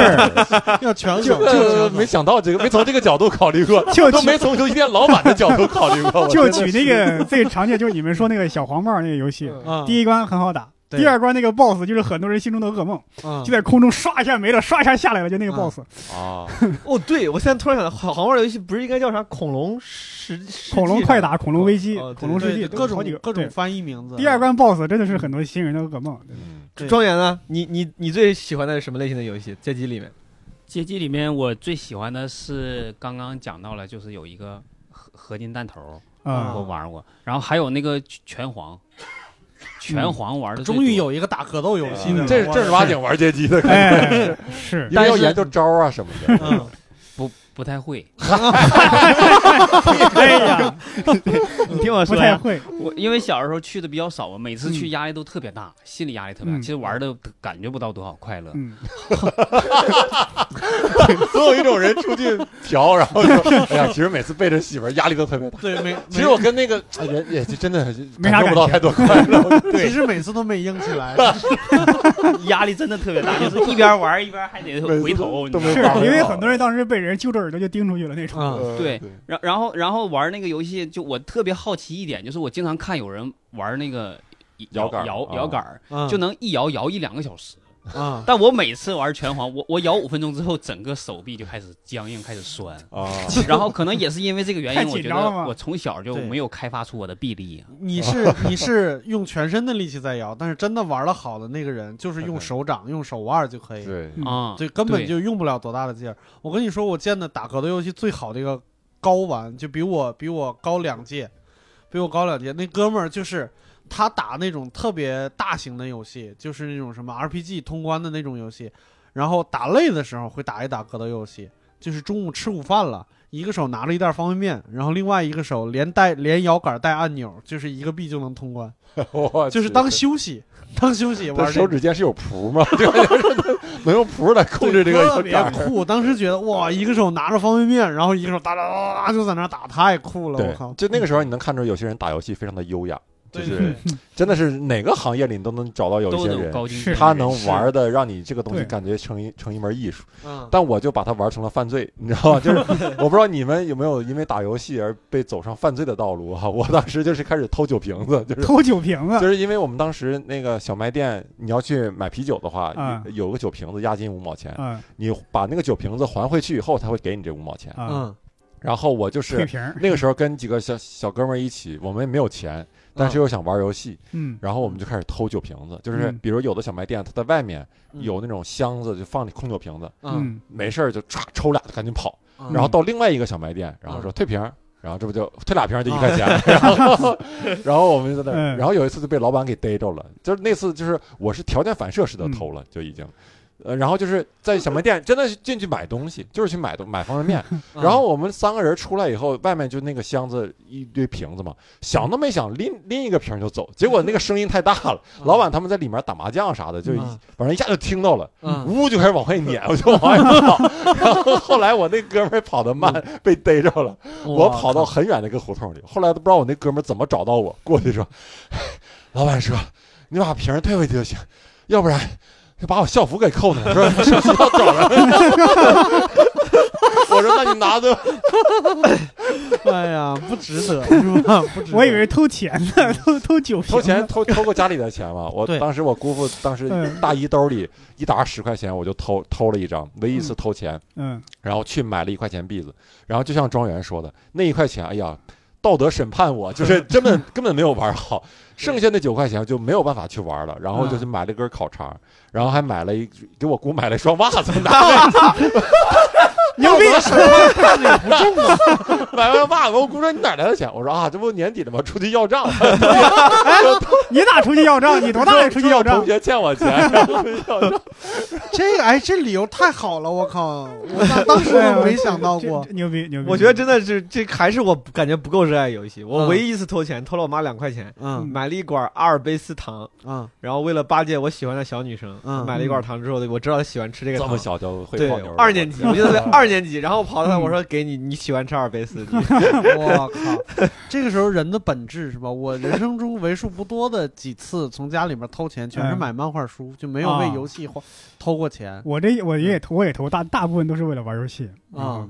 要全就，就没想到这个，没从这个角度考虑过，就都没从游戏店老板的角度考虑过。就举那个最常见，就是你们说那个小黄帽那个游戏，嗯第一关很好打。第二关那个 BOSS 就是很多人心中的噩梦，嗯就在空中刷一下没了，刷一下下来了，就那个嗯 BOSS，啊，哦，对，我现在突然想到，好好玩的游戏不是应该叫啥恐龙世恐龙快打、恐龙危机恐龙世纪，各种好几个各种翻译名字。第二关 BOSS 真的是很多新人的噩梦。嗯庄园呢？你你你最喜欢的是什么类型的游戏？街机里面街机里面我最喜欢的是刚刚讲到了，就是有一个合合金弹头，啊。我玩过，然后还有那个拳皇，拳皇玩的终于有一个打格斗游戏的了，嗯这是正儿八经玩街机的感觉，哎，是。因为要研究招啊什么的。嗯不太会，哎呀，你听我说呀，太会。我因为小时候去的比较少嘛，每次去嗯压力都特别大，心理压力特别大。嗯其实玩的感觉不到多少快乐。嗯，总有一种人出去嫖，然后说：“哎呀，其实每次背着媳妇儿压力都特别大。对，没，其实我跟那个哎人也就真的没啥感情感受不到太多快乐。没其实每次都没硬起来。压力真的特别大，就是一边玩一边还得回头，是因为很多人当时被人揪着耳朵就盯出去了那种。对然然后然后玩那个游戏，就我特别好奇一点，就是我经常看有人玩那个摇杆摇啊摇杆就能一摇摇一两个小时。啊，但我每次玩拳皇，我我摇五分钟之后，整个手臂就开始僵硬，开始酸。啊，然后可能也是因为这个原因，我觉得我从小就没有开发出我的臂力。你是 你是用全身的力气在摇，但是真的玩的好的那个人，就是用手掌、用手腕就可以，对，嗯啊，对，根本就用不了多大的劲儿。我跟你说，我见的打格斗游戏最好的一个高玩，就比我比我高两届，比我高两届。那哥们儿就是他打那种特别大型的游戏，就是那种什么 RPG 通关的那种游戏，然后打累的时候会打一打格斗游戏，就是中午吃午饭了。一个手拿着一袋方便面，然后另外一个手连带连摇杆带按钮，就是一个币就能通关，就是当休息，当休息玩。手指间是有谱吗？这个就是能用谱来控制这个特别。酷。当时觉得哇，一个手拿着方便面，然后一个手哒哒哒哒就在那打，太酷了！我靠，，就那个时候你能看出有些人打游戏非常的优雅，就是真的是哪个行业里你都能找到有一些人，他能玩的让你这个东西感觉成一成一门艺术。嗯，但我就把它玩成了犯罪，你知道吗？就是我不知道你们有没有因为打游戏而被走上犯罪的道路哈。我当时就是开始偷酒瓶子，就是偷酒瓶子，就是因为我们当时那个小卖店，你要去买啤酒的话，啊有有个酒瓶子押金五毛钱，嗯你把那个酒瓶子还回去以后，他会给你这五毛钱。啊，嗯然后我就是那个时候跟几个小小哥们儿一起，我们也没有钱，但是又想玩游戏，嗯。然后我们就开始偷酒瓶子，就是嗯。比如有的小卖店，它在外面嗯。有那种箱子，就放你空酒瓶子，嗯，嗯没事儿就唰抽俩就赶紧跑，嗯。然后到另外一个小卖店，然后说嗯。退瓶儿，然后这不就退俩瓶儿就一块钱，然后 然后我们就在那然后有一次就被老板给逮着了，就是那次就是我是条件反射式的偷了，就已经。呃，然后就是在小卖店，真的是进去买东西，就是去买东买方便面。嗯然后我们三个人出来以后，外面就那个箱子一堆瓶子嘛，想都没想拎拎一个瓶就走，结果那个声音太大了，老板他们在里面打麻将啥的，就反正一下就听到了，嗯呜就开始往外撵，我就往外跑。然后后来我那哥们儿跑得慢，被逮着了，我跑到很远的一个胡同里。后来都不知道我那哥们儿怎么找到我，过去说：“老板说，你把瓶儿退回去就行，要不然就把我校服给扣了。”说上学校找人。我说：“那你拿着。哎呀，不值得 是吧？不值得。我以为是偷钱呢，偷偷酒瓶，偷钱偷偷过家里的钱嘛。我当时我姑父当时嗯大衣兜里一沓十块钱，我就偷偷了一张，唯一一次偷钱。嗯然后去买了一块钱币子，然后就像庄园说的，那一块钱，哎呀，道德审判我，就是 根本根本没有玩好，剩下那九块钱就没有办法去玩了，然后就去买了根烤肠，然后还买了一给我姑买了一双袜子，拿牛逼，看着也不重啊。买完袜子，我姑说你哪来的钱？我说啊，这不年底了吗？出去要账，你咋出去要账？你多大了出去要账同？学欠我钱，然后要账。这个哎，这理由太好了，我靠！我当当时我没想到过。牛逼牛逼！我觉得真的是这还是我感觉不够热爱游戏。我嗯唯一一次偷钱，偷了我妈两块钱，嗯买了一管阿尔卑斯糖，嗯然后为了巴结我喜欢的小女生，嗯买了一管糖之后，我知道她喜欢吃这个糖这么。小就会对泡妞，二年级，我记得在 二年级，然后跑到那，嗯我说给你，你喜欢吃阿尔卑斯，你 我靠！这个时候人的本质是吧？我人生中为数不多的几次从家里面偷钱，全是嗯买漫画书，就没有为啊游戏花偷过钱。我这我也投我也投，大大部分都是为了玩游戏啊。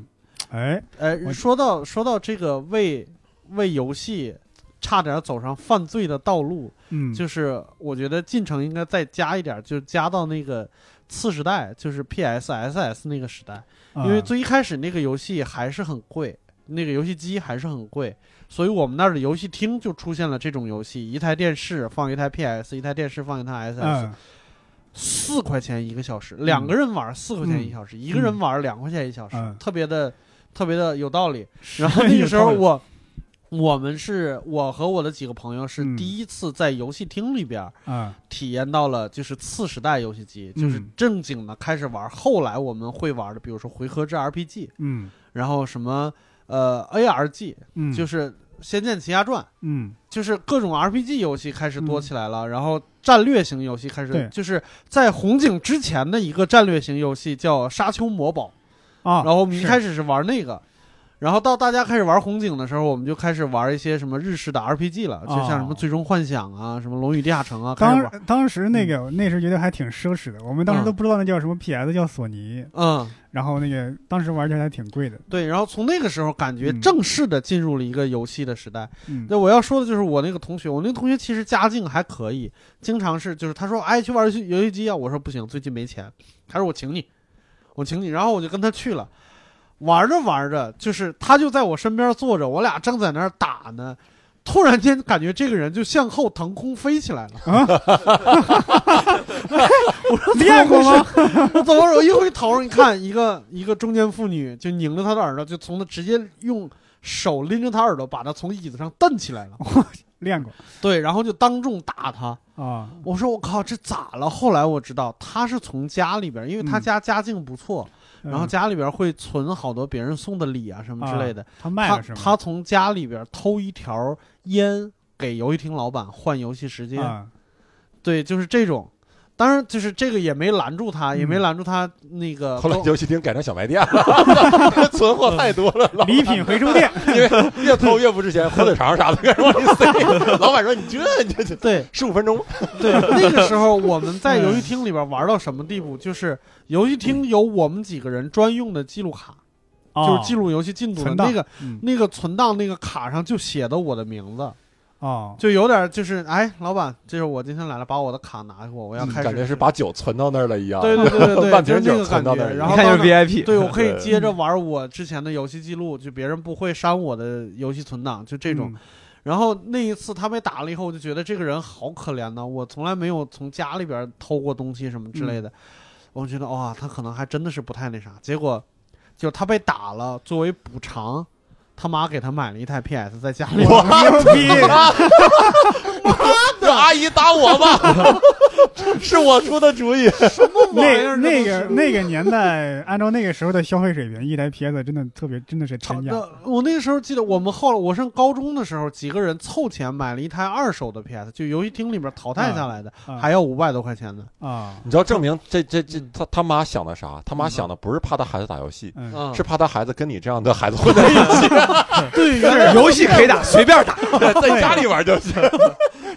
哎，哎，说到说到这个为为游戏差点走上犯罪的道路，嗯，就是我觉得进程应该再加一点，就加到那个次时代，就是 PS、SS 那个时代，啊因为最一开始那个游戏还是很贵，那个游戏机还是很贵，所以我们那儿的游戏厅就出现了这种游戏：一台电视放一台 PS，一台电视放一台 SS，嗯。四块钱一个小时，两个人玩四块钱一小时，一个人玩两块钱一小时，嗯。特别的特别的有道理。然后那个时候我。我们是我和我的几个朋友是嗯。第一次在游戏厅里边啊。体验到了就是次时代游戏机，就是嗯正经的开始玩。后来我们会玩的，比如说回合制 RPG，嗯。然后什么呃 ARG，嗯，就是《仙剑奇侠传》。嗯。就是各种 RPG 游戏开始多起来了，然后战略型游戏开对。始，就是在红警之前的一个战略型游戏叫《沙丘魔堡》，啊，然后我们一开始是玩那个，然后到大家开始玩红警的时候，我们就开始玩一些什么日式的 RPG 了，就像什么哦最终幻想啊，什么龙与地下城啊。当当时那个那时觉得还挺奢侈的，我们当时嗯。都不知道那叫什么 PS，叫索尼，嗯，然后那个当时玩起来还挺贵的。对，然后从那个时候感觉嗯正式的进入了一个游戏的时代。嗯。对，我要说的就是我那个同学，我那个同学其实家境还可以，经常是就是他说哎去玩游戏游戏机啊，我说不行，最近没钱，他说我请你，我请你，然后我就跟他去了，玩着玩着，就是他就在我身边坐着，我俩正在那儿打呢。突然间感觉这个人就向后腾空飞起来了，我说练过吗？我怎么我一回头，一看一个一个中年妇女就拧着他的耳朵，就从他直接用手拎着他耳朵，把他从椅子上蹬起来了。练过对，然后就当众打他。啊，我说我靠，这咋了？后来我知道他是从家里边，因为他嗯家家境不错，然后嗯家里边会存好多别人送的礼啊什么之类的。他卖他了是吗？他从家里边偷一条烟给游戏厅老板换游戏时间。啊，对，就是这种。当然，就是这个也没拦住他，也没嗯拦住他那个。后来游戏厅改成小卖店了，存货太多了，礼品回收店，因为越偷越不值钱，火腿肠啥的开始往里塞。老板说：“你这你这这对。十五分钟，对，那个时候我们在游戏厅里边玩到什么地步？就是游戏厅有我们几个人专用的记录卡，就是记录录游戏进度的那个嗯。那个存档那个卡上就写的我的名字，哦，就有点就是哎，老板，这是我今天来了，把我的卡拿给我，我要开始。感觉是把酒存到那儿了一样。对对对对对，半 就是瓶酒。存到那儿，然后一看就是到那 VIP，对，我可以对接着玩我之前的游戏记录，就别人不会删我的游戏存档，就这种。嗯然后那一次他被打了以后，我就觉得这个人好可怜呐！我从来没有从家里边偷过东西什么之类的，我觉得哇，他可能还真的是不太那啥。结果就他被打了，作为补偿，他妈给他买了一台 PS，在家里牛逼！这阿姨打我吧，是我出的主意。那那个那个年代，按照那个时候的消费水平，一台 PS 真的特别，真的是天价。我那个时候记得，我们后来我上高中的时候，几个人凑钱买了一台二手的 PS，就游戏厅里面淘汰下来的，啊还要五百多块钱呢。啊，你知道证明这这这他他妈想的啥？他妈想的不是怕他孩子打游戏，是怕他孩子跟你这样的孩子混在一起，对，游戏可以打，随便打。在家里玩就行。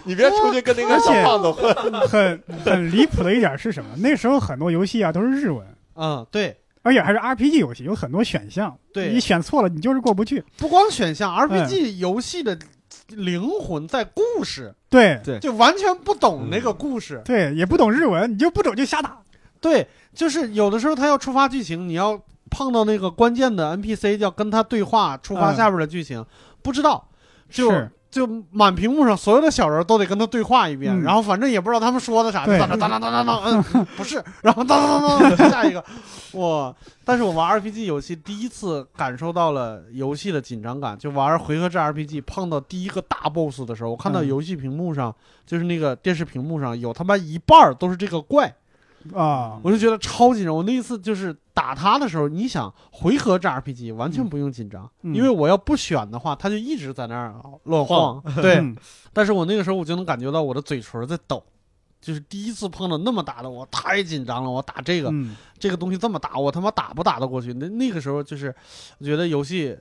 你别出去跟那个小胖子混。很很离谱的一点是什么？那时候很多游戏啊都是日文，嗯，对而且还是 RPG 游戏，有很多选项，对你选错了你就是过不去。不光选项，RPG 游戏的灵魂在故事，对对就完全不懂那个故事。对，也不懂日文，你就不懂就瞎打。对，就是有的时候他要触发剧情，你要碰到那个关键的 NPC，要跟他对话，触发嗯下边的剧情，不知道，就是就满屏幕上所有的小人都得跟他对话一遍，嗯然后反正也不知道他们说的啥，对当当当当当当当，嗯，不是，然后当当当当，下一个，哇！但是我玩 RPG 游戏第一次感受到了游戏的紧张感，就玩回合制 RPG 碰到第一个大 BOSS 的时候，我看到嗯游戏屏幕上，就是那个电视屏幕上有他妈一半儿都是这个怪。啊，我就觉得超紧张。我那一次就是打他的时候，你想回合制 RPG 完全不用紧张，嗯因为我要不选的话，他就一直在那儿乱晃。对，嗯但是我那个时候我就能感觉到我的嘴唇在抖。就是第一次碰到那么大的，我太紧张了。我打这个、嗯这个东西这么大，我他妈打不打得过去？那那个时候就是，我觉得游戏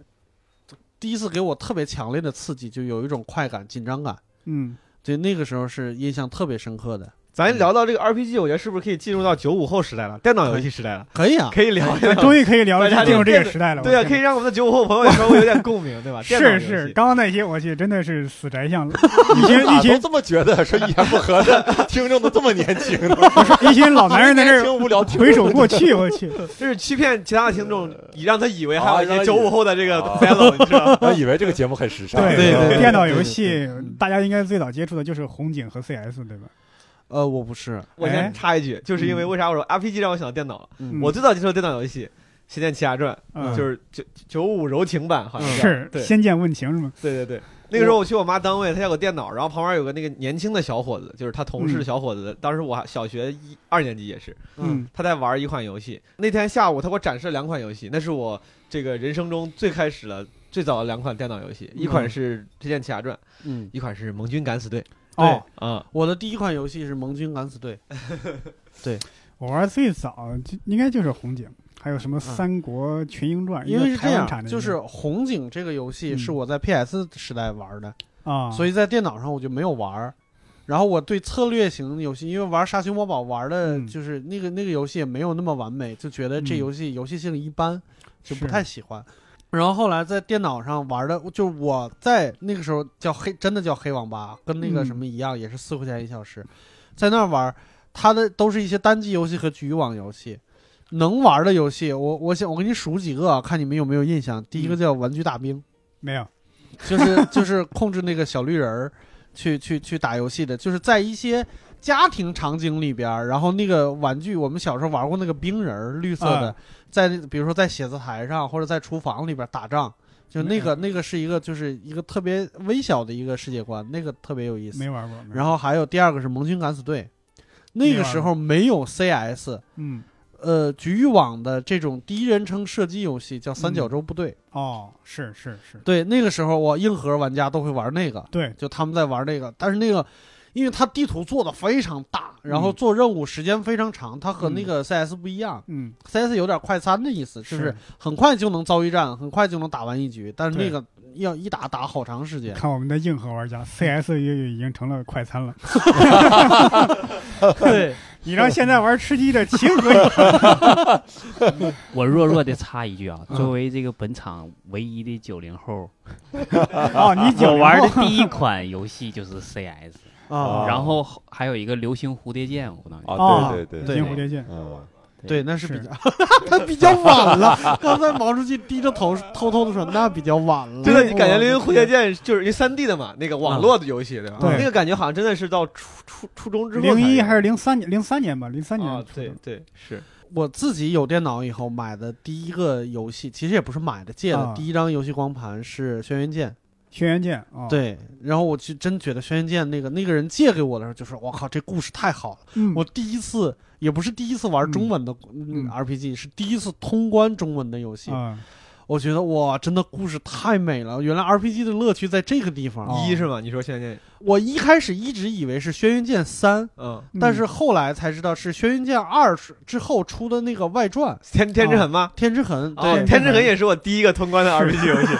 第一次给我特别强烈的刺激，就有一种快感、紧张感。嗯，对，那个时候是印象特别深刻的。咱聊到这个 RPG，我觉得是不是可以进入到九五后时代了，电脑游戏时代了？可以 啊，可以聊一聊。终于可以聊大家进入这个时代了。对啊，可以让我们的九五后朋友稍微有点共鸣，对吧？是是，刚刚那些我去真的是死宅向，一群一群这么觉得？说一言不合的听众都这么年轻呢？一群老男人在这儿听无聊，听回首过去，我去，这是欺骗其他的听众，以让他以为还有一啊些九五后的这个啊 fellow，你知道吗？我以为这个节目很时尚。对对对电脑游戏大家应该最早接触的就是红警和 CS，对吧？呃，我不是，我先插一句，就是因为为啥我说 RPG 让我想到电脑？嗯我最早接触的电脑游戏《仙剑奇侠传》，嗯，就是九九五柔情版，好像是仙剑问情是吗？对对对。那个时候我去我妈单位，她有个电脑，然后旁边有个那个年轻的小伙子，就是他同事小伙子。当时我还小学一二年级也是，嗯他在玩一款游戏。那天下午他给我展示了两款游戏，那是我这个人生中最开始了最早的两款电脑游戏，一款是《仙剑奇侠传》，嗯，一款是《盟军敢死队》哦，嗯。我的第一款游戏是《盟军敢死队 》，对我玩最早就应该就是红警，还有什么《三国群英传》，嗯因为是这样，就是红警这个游戏嗯是我在 PS 时代玩的，啊，所以在电脑上我就没有玩。然后我对策略型游戏，因为玩《沙丘魔堡》玩的嗯就是那个那个游戏也没有那么完美，就觉得这嗯游戏游戏性一般，就不太喜欢。然后后来在电脑上玩的，就是我在那个时候叫黑，真的叫黑网吧，跟那个嗯什么一样，也是四块钱一小时，在那玩，它的都是一些单机游戏和局域网游戏。能玩的游戏，我我想我给你数几个啊，看你们有没有印象。第一个嗯叫《玩具大兵》，没有，就是就是控制那个小绿人儿去去去打游戏的，就是在一些家庭场景里边，然后那个玩具，我们小时候玩过那个冰人儿，绿色的，啊在比如说在写字台上或者在厨房里边打仗，就那个那个是一个就是一个特别微小的一个世界观，那个特别有意思。没玩过。没然后还有第二个是盟军敢死队，那个时候没有 CS，嗯，呃，局域网的这种第一人称射击游戏叫三角洲部队。哦，是是是，对，那个时候我硬核玩家都会玩那个。对，就他们在玩那个，但是那个，因为它地图做的非常大，然后嗯做任务时间非常长，它和那个 CS 不一样、嗯，c s 有点快餐的意思，就是很快就能遭遇战，很快就能打完一局，但是那个要一打打好长时间。看我们的硬核玩家，CS 也已经成了快餐了。对，你让现在玩吃鸡的情何以堪？我弱弱的插一句啊，嗯作为这个本场唯一的九零后，哦，你我九玩的第一款游戏就是 CS，啊，然后还有一个流星蝴蝶剑，我不知道你哦啊，对对对，流星蝴蝶剑，嗯，对，那是是比较，他比较晚了。刚才毛书记低着头偷偷的说，那比较晚了。真的，你感觉《流星蝴蝶剑》就是一三 D 的嘛，那个网络的游戏，对吧？对那个感觉好像真的是到初初初中之后。零一还是零三年？零三年吧，零三年啊？对对是，我自己有电脑以后买的第一个游戏，其实也不是买的，借的。啊第一张游戏光盘是《轩辕剑》。轩辕剑啊，，对，然后我就真觉得《轩辕剑》那个那个人借给我的时候，就说：“我靠，这故事太好了！嗯，我第一次也不是第一次玩中文的 RPG，是第一次通关中文的游戏。啊，我觉得哇，真的故事太美了！原来 RPG 的乐趣在这个地方。哦一是吗？你说轩辕剑我一开始一直以为是《轩辕剑三》，嗯，嗯但是后来才知道是《轩辕剑二》之后出的那个外传《天天之痕吗？天之痕》。哦，对天之痕也是我第一个通关的 RPG 游戏，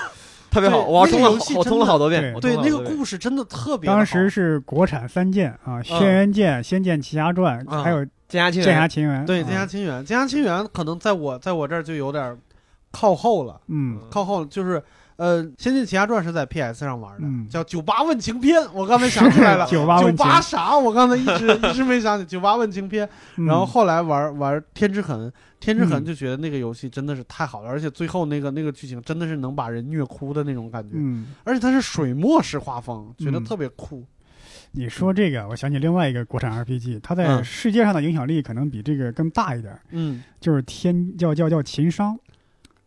特别好，对我通了那个游戏我通了好多遍。对，那个故事真的特别好。当时是国产三剑啊，嗯轩辕剑、仙剑奇侠传，嗯还有剑侠情剑侠缘，情缘，对《啊剑侠情缘》，《剑侠情缘》可能在我在我这儿就有点靠后了，嗯，靠后就是。呃，《仙剑奇侠传》是在 PS 上玩的，嗯叫《九八问情篇》，我刚才想起来了。九八九，八啥？我刚才一直一直没想起《九八问情篇》，嗯然后后来玩玩《天之痕》，《天之痕》嗯就觉得那个游戏真的是太好了，而且最后那个那个剧情真的是能把人虐哭的那种感觉，嗯，而且它是水墨式画风，觉得嗯特别酷。你说这个，我想起另外一个国产 RPG，它在嗯世界上的影响力可能比这个更大一点，嗯，就是天叫叫叫秦商，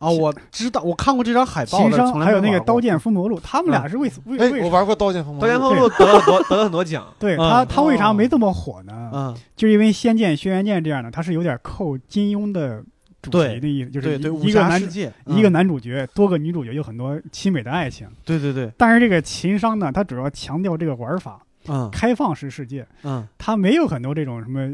啊，我知道，我看过这张海报，秦商还有那个《刀剑封魔录》，他们俩是为为哎，为我玩过《刀剑锋刀剑锋录得了很多得了很多奖，对嗯。他他为啥没这么火呢？嗯，就是因为《仙剑》《轩辕剑》这样的，他是有点扣金庸的主题的意思，就是对对，武一个男侠世界，一个嗯。男主角，多个女主角，有很多凄美的爱情。对对对，但是这个秦商呢，他主要强调这个玩法，嗯。开放式世界，嗯。他没有很多这种什么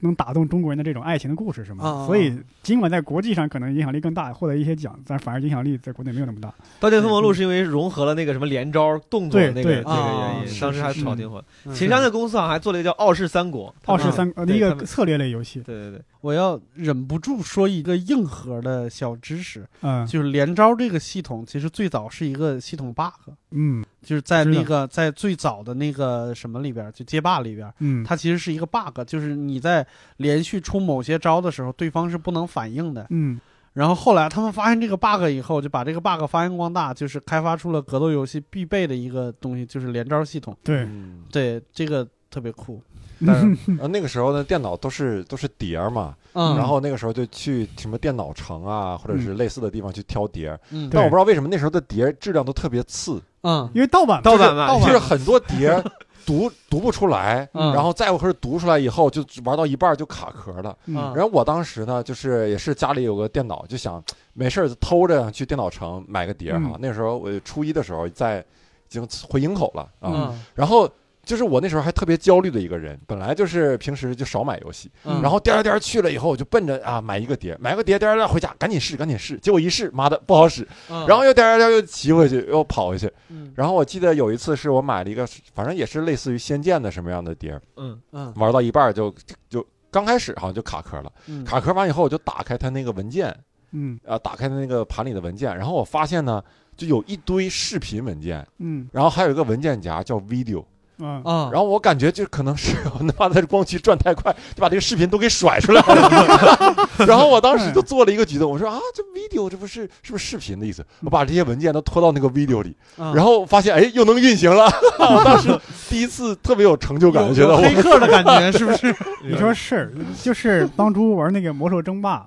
能打动中国人的这种爱情的故事，是吗？所以尽管在国际上可能影响力更大，获得一些奖，但反而影响力在国内没有那么大。《刀剑风魔录》是因为融合了那个什么连招动作对对那个那个啊原因，是当时还是炒挺火。嗯。秦山的公司好像还做了一个叫《傲视三国》，傲视三呃一对他们个策略类游戏，对对对，我要忍不住说一个硬核的小知识，嗯。就是连招这个系统其实最早是一个系统 bug，嗯就是在那个在最早的那个什么里边，就街霸里边，嗯，它其实是一个 bug，就是你在连续出某些招的时候，对方是不能反应的。嗯然后后来他们发现这个 bug 以后，就把这个 bug 发扬光大，就是开发出了格斗游戏必备的一个东西，就是连招系统。对，嗯，对，这个特别酷。但是 呃，那个时候呢，电脑都是都是碟儿嘛，嗯，然后那个时候就去什么电脑城啊，或者是类似的地方去挑碟儿，嗯。但我不知道为什么那时候的碟儿质量都特别次，嗯。因为盗版盗版嘛，就是很多碟儿读读不出来，嗯。然后再一会儿读出来以后，就玩到一半就卡壳了。嗯。然后我当时呢，就是也是家里有个电脑，就想没事儿偷着去电脑城买个碟儿哈。嗯。那时候我初一的时候在已经回营口了啊，嗯。然后就是我那时候还特别焦虑的一个人，本来就是平时就少买游戏，嗯。然后颠儿颠儿去了以后，我就奔着啊买一个碟，买个碟颠儿颠儿回家，赶紧试赶紧试，结果一试，妈的不好使，嗯。然后又颠儿颠儿又骑回去，又跑回去。嗯然后我记得有一次是我买了一个，反正也是类似于《仙剑》的什么样的碟儿，嗯。嗯。玩到一半儿就就刚开始好像就卡壳了，嗯。卡壳完以后我就打开它那个文件，嗯。啊，打开它那个盘里的文件，然后我发现呢，就有一堆视频文件，嗯。然后还有一个文件夹叫 video，啊啊，然后我感觉就可能是我他妈的光驱转太快，就把这个视频都给甩出来了。然后我当时就做了一个举动，我说啊，这 video 这不是是不是视频的意思？我把这些文件都拖到那个 video 里，嗯然后发现哎又能运行了。我 当时第一次特别有成就感，有觉得我有黑客的感觉是不是？你说是，就是当初玩那个魔兽争霸，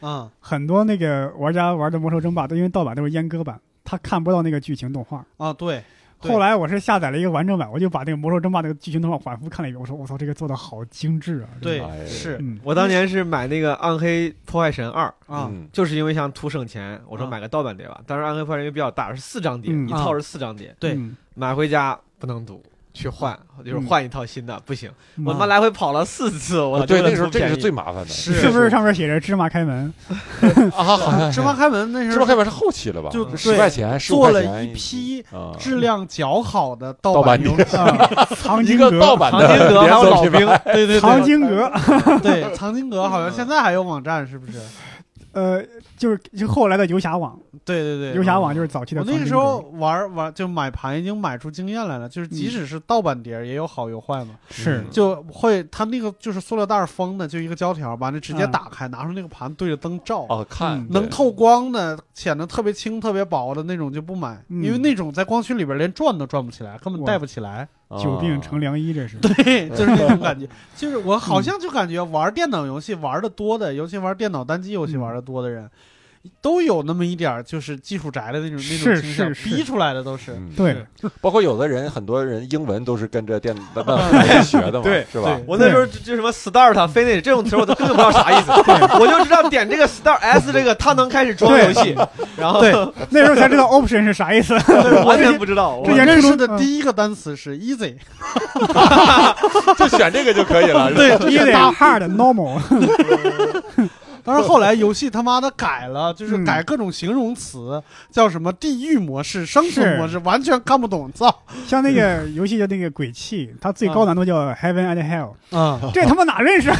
啊很多那个玩家玩的魔兽争霸都因为盗版都是阉割版，他看不到那个剧情动画。啊，对后来我是下载了一个完整版，我就把那个魔兽争霸那个剧情动画反复看了一遍。我说我操，这个做的好精致啊！对，哎是。嗯。我当年是买那个《暗黑破坏神二》，啊，嗯。就是因为想图省钱，我说啊。买个盗版碟吧。当时《暗黑破坏神》比较大，是四张碟，嗯。一套是四张碟，对嗯。买回家不能读，去换，就是嗯换一套新的，不行。嗯我他妈来回跑了四次，我啊对，了那个时候这个是图便宜最麻烦的，是是不是上面写着芝麻开门？啊，好像 芝麻开门那时候芝麻开门是后期了吧？就十块钱，做了一批啊质量较好的 盗盗版游戏，啊，藏一经阁，个盗版藏经阁还有老兵，对对对藏经阁，对，藏经阁好像现在还有网站是不是？呃，就是就后来的游侠网，对对对，游侠网就是早期的我。那个时候玩玩就买盘已经买出经验来了，就是即使是盗版碟也有好有坏嘛，是嗯就会它那个就是塑料袋封的，就一个胶条，把那直接嗯打开，拿出那个盘对着灯照。哦，看嗯能透光的、显得特别轻、特别薄的那种就不买，嗯因为那种在光驱里边连转都转不起来，根本带不起来。久病成良医，这是。对，就是这种感觉。就是我好像就感觉玩电脑游戏玩的多的，尤其玩电脑单机游戏玩的多的人，都有那么一点儿就是技术宅的那种那种是倾向，逼出来的都是。嗯对，包括有的人，很多人英文都是跟着电那那学的嘛，对是吧？我那时候就就什么 start、finish 这种词儿我都根本不知道啥意思，我就知道点这个 start s 这个，它能开始装游戏，然后对 那时候才知道 option 是啥意思。完全不知道。我我之前初中认识的嗯第一个单词是 easy，就选这个就可以了。对，一得 hard normal，但是后来游戏他妈的改了，就是嗯改各种形容词，叫什么地狱模式、生存模式，完全看不懂。操！像那个游戏叫那个鬼泣，它最高难度叫 Heaven and Hell，啊，这他妈哪认识？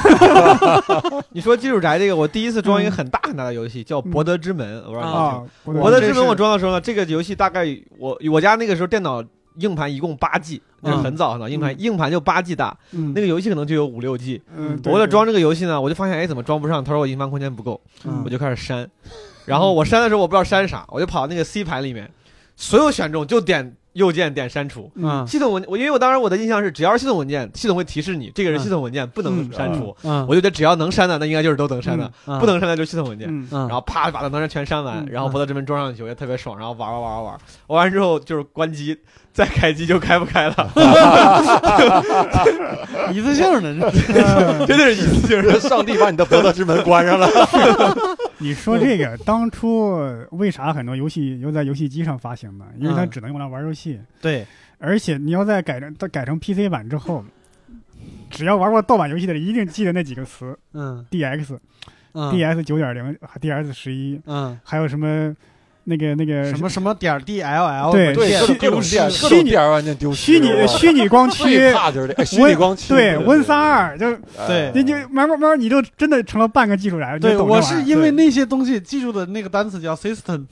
你说技术宅这个，我第一次装一个很大很大的游戏，叫《博德之门》，我不知道你听啊博德之门我装的时候呢，这个游戏大概我我家那个时候电脑硬盘一共八 G，那是很早很早，硬盘硬盘就八 G 大，嗯。那个游戏可能就有五六 G。嗯，我为了装这个游戏呢，我就发现哎怎么装不上？他说我硬盘空间不够，嗯。我就开始删。然后我删的时候我不知道删啥，我就跑到那个 C 盘里面，所有选中就点右键点删除。嗯。系统文我因为我当时我的印象是，只要是系统文件，系统会提示你这个是嗯系统文件不能嗯删除。嗯。我就觉得只要能删的，那应该就是都能删的，嗯。不能删的就是系统文件。嗯。嗯然后啪把它能删全删完，嗯。然后博德之门装上去，我也特别爽，然后玩玩玩玩。玩，玩完之后就是关机，再开机就开不开了，一次性的，呃真的是一次性的。上帝把你的博德之门关上了。你说这个当初为啥很多游戏又在游戏机上发行呢？因为它嗯。只能用来玩游戏，对，而且你要在改成它改成 PC 版之后，只要玩过盗版游戏的人一定记得那几个词嗯。：DX、嗯。DS 九点零、DS 十一，嗯，还有什么那个那个什么什么点儿 DLL，对对，各种各种虚拟件丢失。虚拟虚拟光 驱最，怕就是这哎虚拟光驱。对温三二，就对你就慢慢慢慢你就真的成了半个技术宅。对我是因为那些东西记住的那个单词叫 system，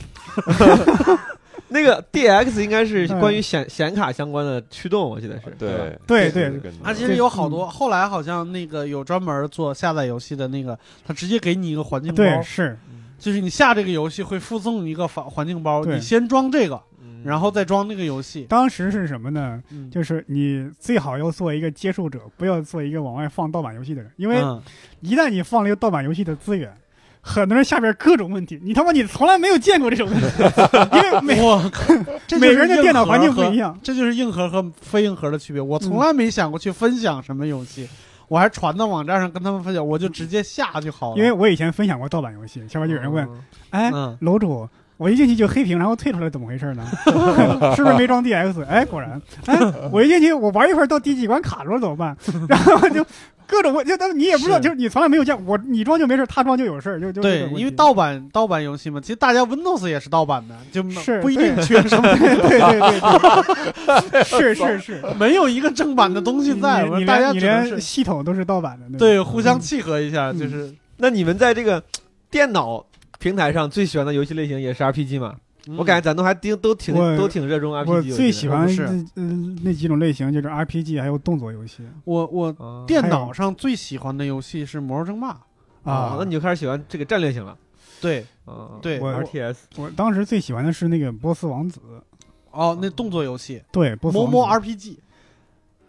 那个 DX 应该是嗯关于显显卡相关的驱动，我记得是。对对对跟它其实有好多。后来好像那个有专门做下载游戏的那个，他直接给你一个环境包对，是就是你下这个游戏会附送一个环环境包，对你先装这个，嗯然后再装那个游戏。当时是什么呢？嗯就是你最好要做一个接受者，不要做一个往外放盗版游戏的人，因为嗯一旦你放了一个盗版游戏的资源，很多人下边各种问题，你他妈你从来没有见过这种问题，因为每我靠，这每个人的电脑环境不一样。这就是硬核和非硬核的区别。我从来没想过去分享什么游戏，我还传到网站上跟他们分享，我就直接下就好了。因为我以前分享过盗版游戏，下面就有人问，哎，嗯楼主，我一进去就黑屏，然后退出来，怎么回事呢？是不是没装 DX？哎，果然，哎，我一进去，我玩一会儿到第几关卡住了怎么办？然后就各种问，就但你也不知道，是就是你从来没有见我，你装就没事，他装就有事儿，就就这对因为盗版盗版游戏嘛，其实大家 Windows 也是盗版的，就是不一定缺什么，对对对对，是是是，没有一个正版的东西在，大家连你连系统都是盗版的，对互相契合一下，嗯就是那你们在这个电脑平台上最喜欢的游戏类型也是 RPG 嘛？我感觉咱都还挺都挺都挺热衷 RPG 我游戏。最喜欢是。嗯那几种类型就是 RPG 还有动作游戏。我我啊电脑上最喜欢的游戏是《魔兽争霸》，啊，那你就开始喜欢这个战略型了。对啊，对，我 RTS 我当时最喜欢的是那个波斯王子，哦，那动作游戏。对，波斯摸摸王子 RPG，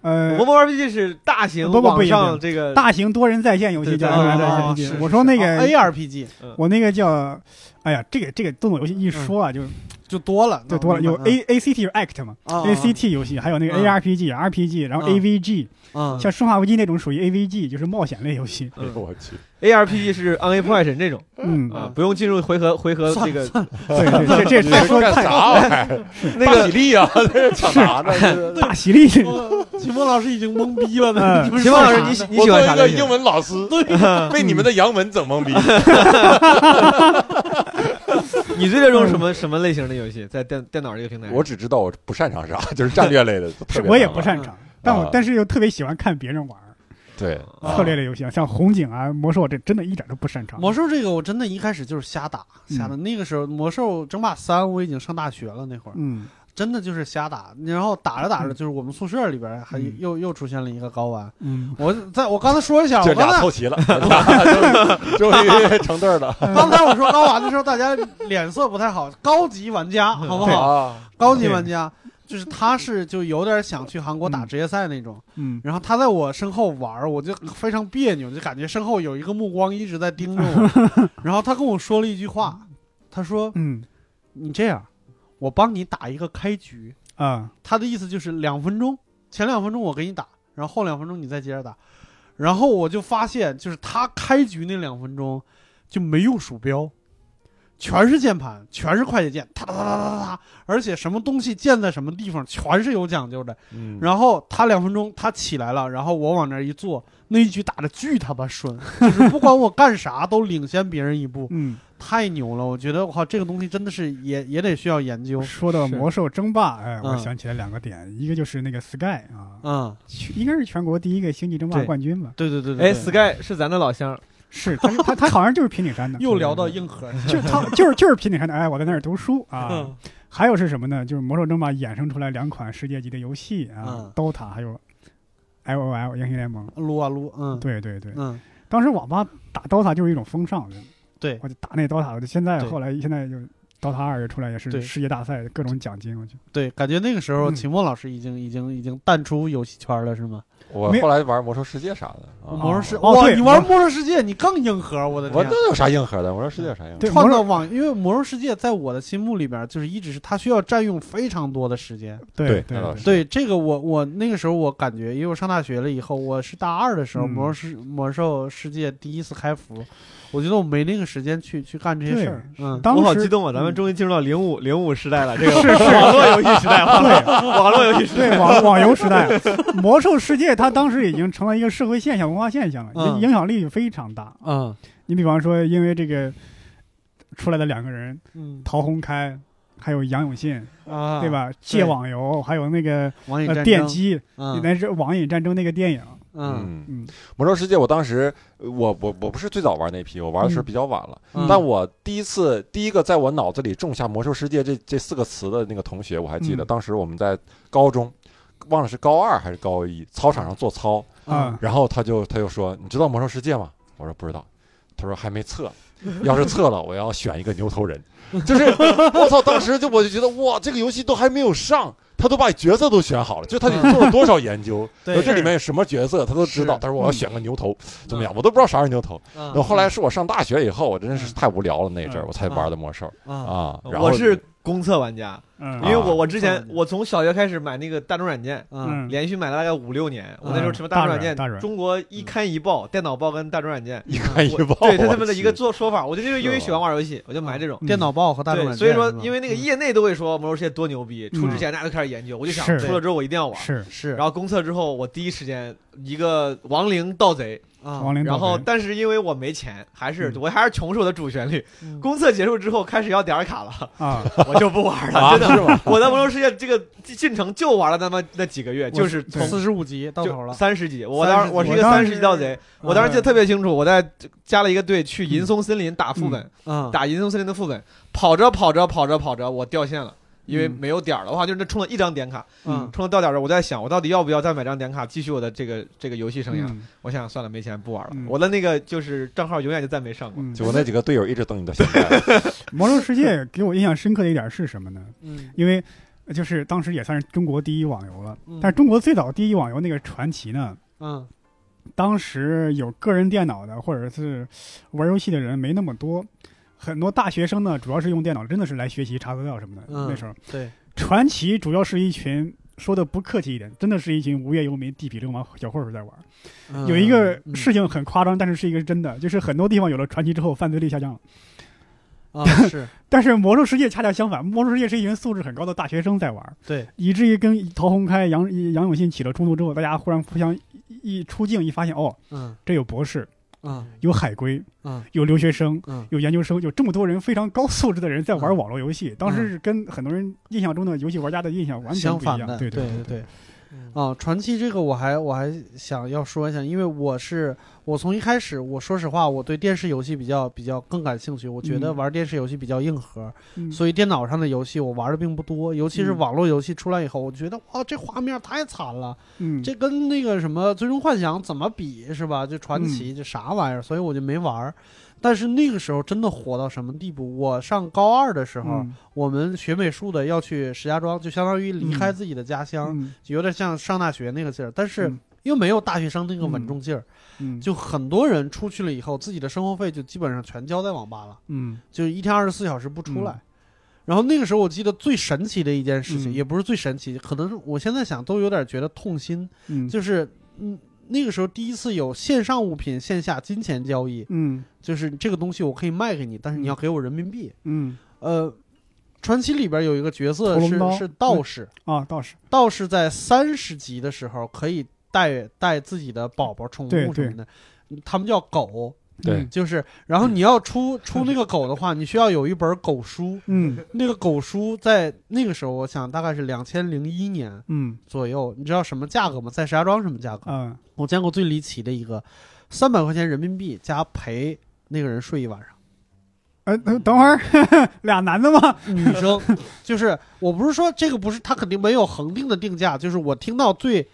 呃魔，魔 RPG 是大型网不不不一样上这个大型多人在线游戏叫我说那个 ARPG 我那个叫，哎呀，这个这个动作游戏一说啊，就就多了，就多了，有嗯 A A C T 是 Act 嘛啊，A C T 游戏，还有那个嗯。A R P G、R P G，然后嗯。A V G，嗯。像《生化危机》那种属于 A V G，就是冒险类游戏。我去，ARPG 是暗黑破坏神这种 嗯，啊，不用进入回合回合这个对对，这这这说干太啥玩意儿？那 大喜个力啊，这是抢啥呢？大喜力，我 秦风老师已经懵逼了呢。秦风老师，你你喜我作为一个欢啥类型？英文老师，被你们的洋文整懵逼。你最热衷什么什么类型的游戏？在电电脑这个平台上？我只知道我不擅长啥，就是战略类的，我也不擅长，但我啊但是又特别喜欢看别人玩对啊策略类游戏，像红警啊、魔兽，这真的一点都不擅长。魔兽这个我真的一开始就是瞎打，瞎打。那个时候魔兽争霸三我已经上大学了，那会儿嗯真的就是瞎打。然后打着打着，就是我们宿舍里边还嗯又又出现了一个高玩。嗯，我在我刚才说一下，这我刚才俩凑齐了，终于成对儿了。刚才我说高玩的时候，大家脸色不太好。高级玩家好不好？啊，高级玩家就是他是就有点想去韩国打嗯职业赛那种。嗯然后他在我身后玩，我就非常别扭，就感觉身后有一个目光一直在盯着我。然后他跟我说了一句话，他说嗯：“你这样，我帮你打一个开局。啊”他的意思就是两分钟，前两分钟我给你打，然后后两分钟你再接着打。然后我就发现，就是他开局那两分钟就没用鼠标，全是键盘，全是快捷键，哒哒哒哒哒哒，而且什么东西键在什么地方，全是有讲究的。嗯然后他两分钟他起来了，然后我往那儿一坐，那一局打的巨他妈顺，就是不管我干啥都领先别人一步，嗯，太牛了！我觉得我靠，这个东西真的是也也得需要研究。说到魔兽争霸，哎，我嗯想起来两个点，一个就是那个 Sky 啊，嗯，应该是全国第一个星际争霸冠军吧？对对对对哎对，Sky 是咱的老乡，是他他他好像就是平顶山的，又聊到硬核，就他就是就是平顶山的，哎，我在那儿读书啊。嗯。还有是什么呢？就是魔兽争霸衍生出来两款世界级的游戏啊嗯，DOTA 还有 LOL 英雄联盟。撸啊撸，嗯，对对对，嗯，当时网吧打 DOTA 就是一种风尚，对。我就打那 DOTA，我就现在后来现在就 DOTA 二也出来也对是世界大赛各种奖金。对，感觉那个时候嗯秦墨老师已经已经已经淡出游戏圈了，是吗？我后来玩魔兽世界啥的啊，魔兽世哇，哦你玩魔兽世界你更硬核，我的天！我那有啥硬核的？魔兽世界有啥硬核？对魔兽创造网，因为魔兽世界在我的心目里边，就是一直是它需要占用非常多的时间。对对这个我我那个时候我感觉，因为我上大学了以后，我是大二的时候，嗯魔兽世魔兽世界第一次开服，我觉得我没那个时间去去干这些事儿。嗯，当时我好激动啊！咱们嗯终于进入到零五零五时代了，这个是是网络游戏时代了，对网络游戏时代。对网网游时代，魔兽世界它当时已经成了一个社会现象、文化现象了，嗯影影响力非常大。嗯你比方说，因为这个出来的两个人，嗯陶宏开，还有杨永信，啊，对？吧？借网游，还有那个呃网瘾战争，电击，嗯那是网瘾战争那个电影。嗯嗯，嗯魔兽世界，我当时呃我我我不是最早玩那批，我玩的时候嗯比较晚了。嗯但我第一次第一个在我脑子里种下“魔兽世界”这这四个词的那个同学，我还记得，嗯当时我们在高中，忘了是高二还是高一，操场上做操，啊，然后他就他就说：“你知道魔兽世界吗？”我说：“不知道。”他说：“还没测，要是测了，我要选一个牛头人。”就是 我操，当时就我就觉得哇，这个游戏都还没有上，他都把角色都选好了，就他得做了多少研究，对。这里面有什么角色他都知道。是。他说我要选个牛头怎么样，我都不知道啥是牛头。后来是我上大学以后，我真是太无聊了那阵儿，嗯。我才玩的魔兽。啊啊。然后我是公测玩家，嗯。因为我啊我之前嗯我从小学开始买那个大众软件，嗯。连续买了大概五六年。我那时候什么大众软件中国一刊一报、电脑报跟大众软件，一刊一报，对他他们的一个做说法，我就因为因为喜欢玩游戏，我就买这种。嗯电脑报和大众对，软件所以说因为那个业内都会说魔兽世界多牛逼，出之前大家都开始研究，我就想出了之后我一定要玩。是是。然后公测之后，我第一时间一个亡灵盗贼，啊亡灵然后但是因为我没钱，还是嗯我还是穷是我的主旋律。嗯公测结束之后开始要点儿卡了，啊，我就不玩了，啊真的。我在魔兽世界这个进程就玩了那么那几个月，就是从四十五级到头就了，三十级。我当时我是一个三十级盗贼，我当时记得特别清楚，我在加了一个队去银松森林打副本，嗯打银松森林的副本，跑着跑着跑着跑着，我掉线了。因为嗯没有点儿的话，就是那充了一张点卡，嗯充了到点儿了，我在想，我到底要不要再买张点卡继续我的这个这个游戏生涯？嗯我想算了，没钱不玩了。嗯我的那个就是账号永远就再没上过。嗯，结果那几个队友一直等你到现在。魔兽世界给我印象深刻的一点是什么呢？嗯因为呃就是当时也算是中国第一网游了，嗯但是中国最早第一网游那个传奇呢，嗯当时有个人电脑的或者是玩游戏的人没那么多，很多大学生呢主要是用电脑，真的是来学习查资料什么的。嗯那时候对传奇主要是一群。说的不客气一点，真的是一群无业游民、地痞流氓、小混混在玩。嗯有一个嗯事情很夸张，但是是一个真的，就是很多地方有了传奇之后，犯罪率下降了。啊是 但是魔兽世界恰恰相反，魔兽世界是一群素质很高的大学生在玩，对以至于跟陶宏开、杨杨永信起了冲突之后，大家忽然互相一一出镜，一发现哦，嗯这有博士，嗯。有海归，嗯。有留学生，嗯。有研究生，有这么多人非常高素质的人在玩嗯。网络游戏，当时是跟很多人印象中的游戏玩家的印象完全不一样。对对对。对。啊，传奇这个我还我还想要说一下，因为我是我从一开始，我说实话，我对电视游戏比较比较更感兴趣。我觉得嗯玩电视游戏比较硬核，嗯所以电脑上的游戏我玩的并不多。尤其是嗯网络游戏出来以后，我觉得哇，这画面太惨了，嗯，这跟那个什么《最终幻想》怎么比是吧？这传嗯奇这啥玩意儿？所以我就没玩儿。但是那个时候真的火到什么地步？我上高二的时候，嗯。我们学美术的要去石家庄，就相当于离开自己的家乡，有点像上大学那个劲儿。但是嗯。又没有大学生那个稳重劲儿，嗯。就很多人出去了以后，自己的生活费就基本上全交在网吧了，嗯。就一天二十四小时不出来。嗯。然后那个时候，我记得最神奇的一件事情，嗯。也不是最神奇，可能是我现在想都有点觉得痛心，嗯。就是嗯，那个时候第一次有线上物品线下金钱交易，嗯。就是这个东西我可以卖给你，但是你要给我人民币。嗯。呃，传奇里边有一个角色是是道士，啊，道士。道士在三十级的时候可以带带自己的宝宝、宠物什么的，他们叫狗，对嗯就是，然后你要出出那个狗的话，你需要有一本狗书，嗯那个狗书在那个时候，我想大概是两千零一年嗯左右，你知道什么价格吗？在石家庄什么价格？嗯我见过最离奇的一个，三百块钱人民币加陪那个人睡一晚上。呃，等等会儿，俩男的吗？女生，就是我不是说这个不是，他肯定没有恒定的定价，就是我听到最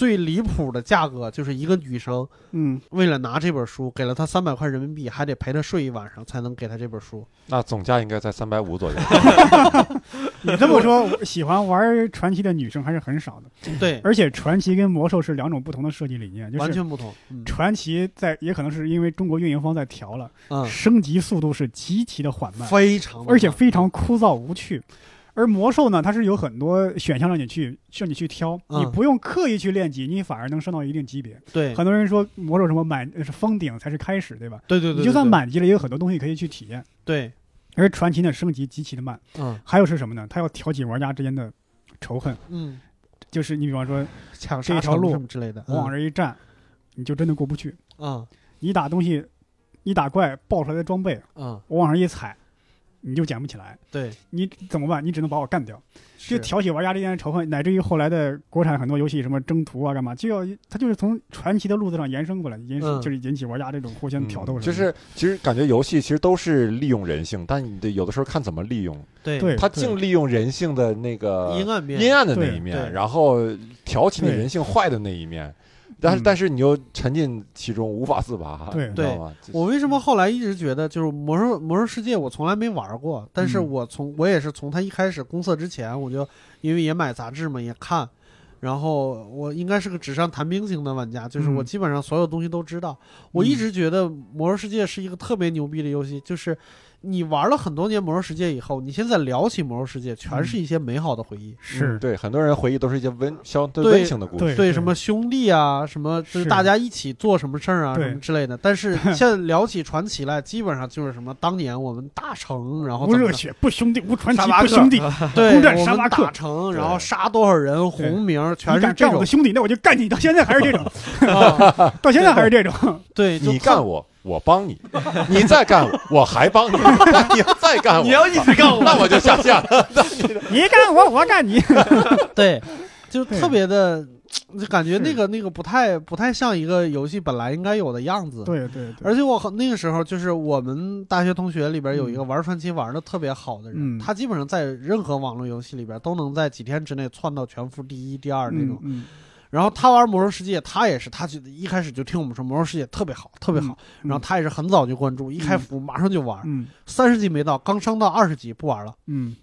最离谱的价格，就是一个女生嗯，为了拿这本书，给了他三百块人民币，还得陪他睡一晚上才能给他这本书。那总价应该在三百五左右。你这么说，喜欢玩传奇的女生还是很少的。对，而且传奇跟魔兽是两种不同的设计理念，就是完全不同。嗯传奇在也可能是因为中国运营方在调了，嗯，升级速度是极其的缓慢，非常而且非常枯燥无趣。而魔兽呢，它是有很多选项让你去让你去挑，嗯你不用刻意去练级，你反而能升到一定级别。对很多人说魔兽什么满是封顶才是开始，对吧？对对对，你就算对满级了，也有很多东西可以去体验。对，而传奇呢，升级极其的慢。嗯还有是什么呢？它要挑起玩家之间的仇恨，嗯，就是你比方说抢杀城这条路什么之类的，我往这一站，你就真的过不去。嗯你打东西，你打怪爆出来的装备，嗯，我往上一踩，你就捡不起来。对，你怎么办？你只能把我干掉，就挑起玩家之间的仇恨，乃至于后来的国产很多游戏，什么征途啊，干嘛，就要它就是从传奇的路子上延伸过来，引就是引起玩家这种互相挑逗就是其实感觉游戏其实都是利用人性，但你得有的时候看怎么利用。对。他净利用人性的那个阴暗面，阴暗的那一面，然后挑起你人性坏的那一面。但是嗯。但是你又沉浸其中无法自拔，对。你知道吗？我为什么后来一直觉得就是魔兽魔兽世界我从来没玩过，但是嗯。我从我也是从它一开始公测之前我就因为也买杂志嘛也看，然后我应该是个纸上谈兵型的玩家，就是我嗯。基本上所有东西都知道。我一直觉得魔兽世界是一个特别牛逼的游戏，就是你玩了很多年魔兽世界以后，你现在聊起魔兽世界，全是一些美好的回忆。是。嗯。对很多人回忆都是一些温相对对温情的故对事，对什么兄弟啊，什么就是是大家一起做什么事儿啊，什么之类的。但是 现在聊起传奇来，基本上就是什么当年我们大成，然后热血不兄弟，无传奇不兄弟，对，攻占我们沙巴克。打成，然后杀多少人，红名全是这种。干我的兄弟，那我就干你，到现在还是这种，啊，到现在还是这种。对，你干我，我帮你；你再干我，我还帮你；你再干我，你。要一直干我，那我就下线了。你干我，我干你。对，就特别的，就感觉那个那个不太不太像一个游戏本来应该有的样子。对对对，而且我很那个时候，就是我们大学同学里边有一个玩传奇玩的特别好的人，嗯。他基本上在任何网络游戏里边都能在几天之内窜到全服第一、第二那种。嗯然后他玩魔兽世界，他也是，他就一开始就听我们说魔兽世界特别好，特别好。嗯然后他也是很早就关注，一开服马上就玩，嗯。三十级没到，刚升到二十级不玩了。嗯。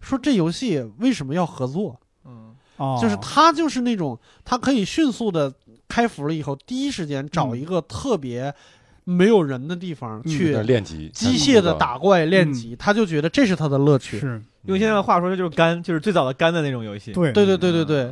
说这游戏为什么要合作？嗯，哦，就是他就是那种，他可以迅速的开服了以后，第一时间找一个特别没有人的地方嗯。去练级，机械的打怪练级，他就觉得这是他的乐趣。是。用现在的话说，这就是肝，就是最早的肝的那种游戏。对。对对对对对，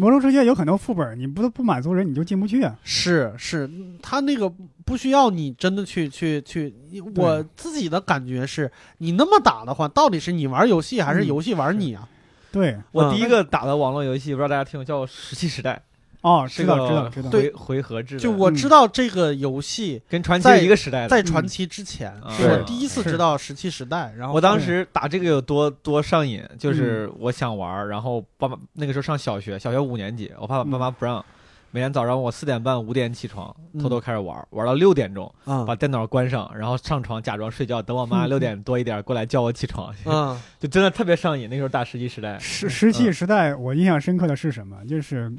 魔兽世界有很多副本，你不不满足人你就进不去啊。是是，他那个不需要你真的去去去。我自己的感觉是，你那么打的话，到底是你玩游戏还是嗯游戏玩你啊？对，嗯我第一个打的网络游戏，不知道大家听过，叫《石器时代哦，》，知道知道知道。回回合制，就我知道这个游戏跟传奇在一个时代的。在传奇之前，嗯是我第一次知道石器时代。然后我当时打这个有多多上瘾，就是嗯我想玩儿，然后爸爸那个时候上小学，小学五年级，我爸爸嗯爸妈不让，每天早上我四点半五点起床，嗯偷偷开始玩儿，玩到六点钟，嗯把电脑关上，然后上床假装睡觉，等我妈嗯六点多一点过来叫我起床，嗯就真的特别上瘾。那时候打石器时代，石石器时代，我印象深刻的是什么？就是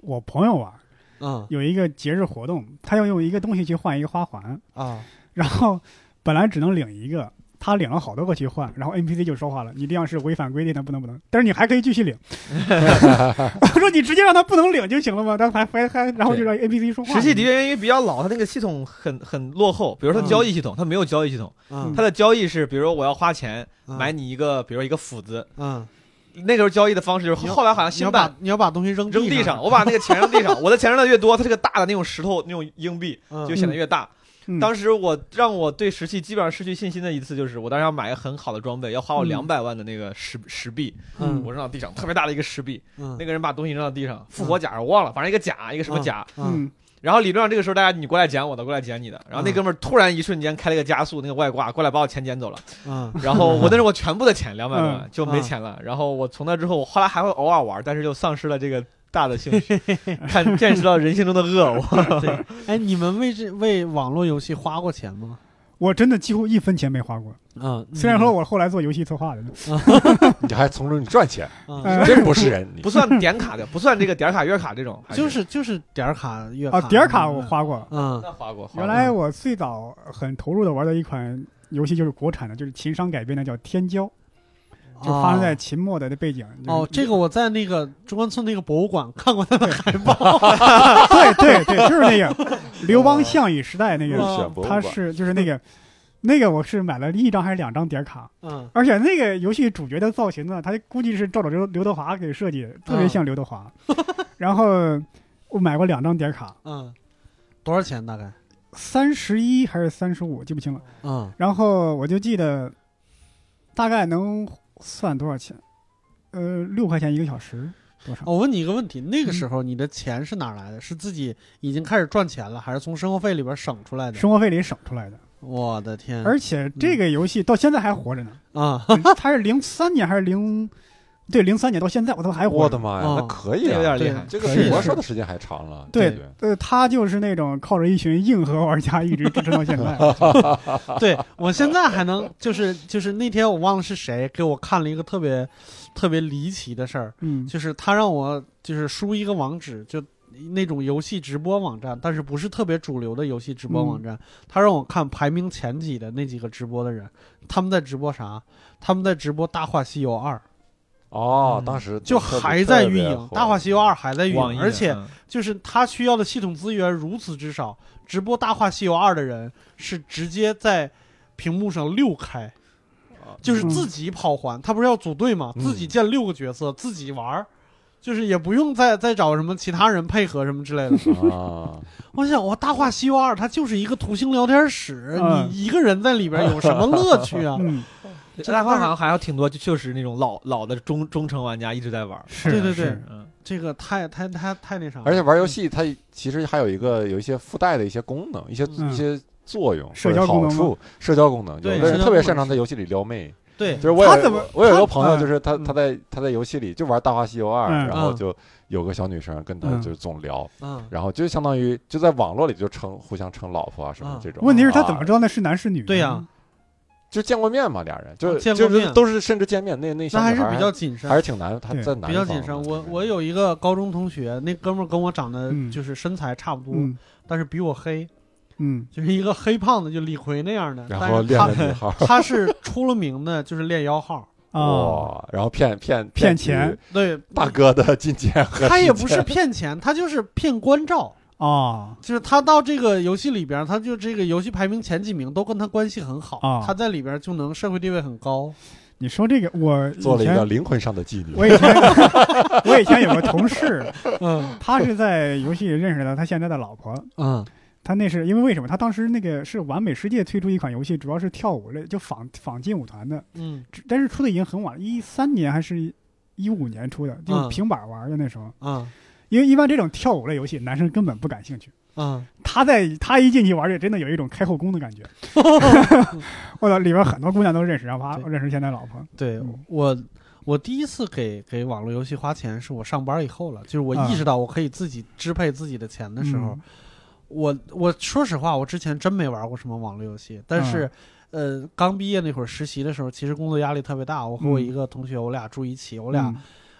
我朋友啊，嗯有一个节日活动，他要用一个东西去换一个花环，啊然后本来只能领一个，他领了好多个去换，然后 NPC 就说话了：“你这样是违反规定的，不能不能。”但是你还可以继续领。我说：“你直接让他不能领就行了吗？”他还还还，然后就让 NPC 说话。实际的确因为比较老，他那个系统很很落后，比如说交易系统，他没有交易系统，嗯的交易是，比如说我要花钱嗯买你一个，比如说一个斧子，嗯，那个时候交易的方式就是你后来好像你要新版把你要把东西扔扔地地上，我把那个钱扔地上，我的钱扔的越多，它这个大的那种石头那种硬币嗯就显得越大。嗯。当时我让我对石器基本上失去信心的一次，就是我当时要买一个很好的装备，要花我嗯。两百万的那个石石币，嗯。我扔到地上，特别大的一个石币，嗯。那个人把东西扔到地上，复活甲我忘了，反正一个甲，一个什么甲。然后理论上这个时候大家你过来捡我的，过来捡你的，然后那嗯。哥们儿突然一瞬间开了个加速，那个外挂过来把我钱捡走了，嗯。然后我那是我全部的钱两百多万嗯。就没钱了，然后我从那之后我后来还会偶尔玩，但是就丧失了这个大的兴趣，看见识到人性中的恶，我。对，哎，你们为这为网络游戏花过钱吗？我真的几乎一分钱没花过。嗯，虽然说我后来做游戏策划的呢，你还从中赚钱，真不是人。不算点卡的，不算这个点卡月卡这种，就是就是点卡月啊，点卡我，花过。嗯那花过。花过原来我最早很投入的玩的一款游戏就是国产的，就是秦商改编的，叫《天骄》，就发生在秦末的那背景。哦，这个我在那个中关村那个博物馆看过他的海报，对对对，就是那个 刘邦项羽时代那个，他是就是那个那个我是买了一张还是两张点卡，嗯而且那个游戏主角的造型呢，他估计是照着刘刘德华给设计的，特别像刘德华。然后我买过两张点卡，嗯，多少钱大概？三十一还是三十五，记不清了。嗯然后我就记得大概能算多少钱，呃，六块钱一个小时，多少？我问你一个问题，那个时候你的钱是哪来的？是自己已经开始赚钱了，还是从生活费里边省出来的？生活费里省出来的。我的天！而且这个游戏到现在还活着呢，啊，它是零三年还是零？对，零三年到现在我都还活着。我的妈呀，哦那可以啊！这有点厉害。这个比魔兽的时间还长了。对对，呃，他就是那种靠着一群硬核玩家一直支撑到现在。对我现在还能就是就是那天我忘了是谁给我看了一个特别特别离奇的事儿，嗯就是他让我就是输一个网址，就那种游戏直播网站，但是不是特别主流的游戏直播网站。他让我看排名前几的那几个直播的人，他们在直播啥？他们在直播《大话西游二》，哦嗯，当时就还在运营，大话西游二》还在运营，而且嗯就是他需要的系统资源如此之少，直播《大话西游二》的人是直接在屏幕上六开，就是自己跑环，他不是要组队吗？嗯自己建六个角色，自己玩儿，就是也不用再再找什么其他人配合什么之类的。啊，我想，我《大话西游二》它就是一个图形聊天室，嗯你一个人在里边有什么乐趣啊？大话好像还有挺多，就就是那种老老的忠忠诚玩家一直在玩。是对对对是嗯，这个太太太太那啥了，而且玩游戏它其实还有一个有一一些附带的一些功能，一些嗯一些作用、社交功能吗好处、社交功能。有的人特别擅长在游戏里撩妹，对就是我有他怎么我有一个朋友，嗯就是他嗯他在他在游戏里就玩《大话西游二》，然后就有个小女生跟他嗯就总聊，嗯，然后就相当于就在网络里就称互相称老婆啊什么嗯这种。问题是他怎么啊知道那是男是女？对呀就见过面嘛，俩人就哦见过面就是都是甚至见面，那那小那还是比较谨慎还。是挺难，他对在南比较谨慎。我我有一个高中同学，那哥们儿跟我长得嗯就是身材差不多，嗯但是比我黑，嗯就是一个黑胖子，就李逵那样的。然后练但是 他是出了名的，就是练腰号。啊，哇，然后骗骗骗钱对，大哥的金钱和他也不是骗钱，他就是骗关照。啊就是他到这个游戏里边，他就这个游戏排名前几名都跟他关系很好，啊他在里边就能社会地位很高。你说这个我做了一个灵魂上的妓女。我以前我以前有个同事，嗯他是在游戏里认识的他现在的老婆。嗯他那是因为为什么？他当时那个是完美世界推出一款游戏，主要是跳舞类，就仿仿劲舞团的，嗯但是出的已经很晚，一三年还是一五年出的，就嗯平板玩的那时候。嗯因为一般这种跳舞类游戏，男生根本不感兴趣。嗯，他在他一进去玩这，真的有一种开后宫的感觉。我操，里边很多姑娘都认识，然后他认识现在老婆。对嗯我。我第一次给给网络游戏花钱是我上班以后了，就是我啊意识到我可以自己支配自己的钱的时候，嗯我我说实话，我之前真没玩过什么网络游戏，但是，呃，刚毕业那会儿实习的时候，其实工作压力特别大。我和我嗯一个同学，我俩住一起，我俩嗯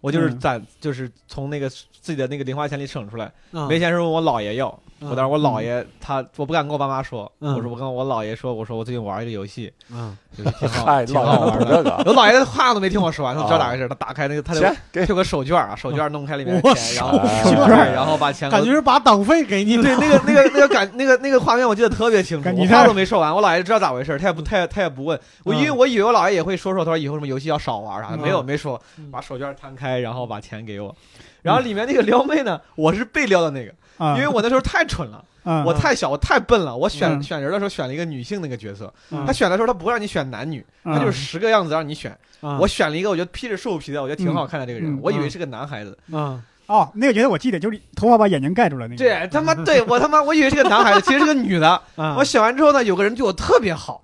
我就是嗯。攒，就是从那个自己的那个零花钱里省出来，嗯。没钱时候问我姥爷要。嗯我当时我姥爷他我不敢跟我爸妈说，嗯。我说我跟我姥爷说，我说我最近玩一个游戏，嗯。就是挺好，挺好玩的。我姥爷话都没听我说完，他不知道咋回事，他打开那个他的钱给有个手绢啊，手绢弄开里面的钱，然后哎手绢，然后把钱感觉是把党费给你对。那个那个那个感那个那个画面我记得特别清楚，我话都没说完，我姥爷知道咋回事，他也不他也他也不问。我，因为嗯。我以为我姥爷也会说说，他说以后什么游戏要少玩啥的，嗯没有没说嗯，把手绢摊开，然后把钱给我，然后里面那个撩妹呢，我是被撩的那个，啊，因为我那时候太蠢了，啊我太小，我太笨了，我选嗯选人的时候选了一个女性那个角色，嗯。他选的时候他不会让你选男女，他就是十个样子让你选，嗯。我选了一个我觉得披着兽皮的，我觉得挺好看的这个人嗯，我以为是个男孩子。嗯哦，那个角色我记得，就是头发把眼睛盖住了那个。对他妈，对我他妈，我以为是个男孩子，其实是个女的。嗯我选完之后呢，有个人对我特别好，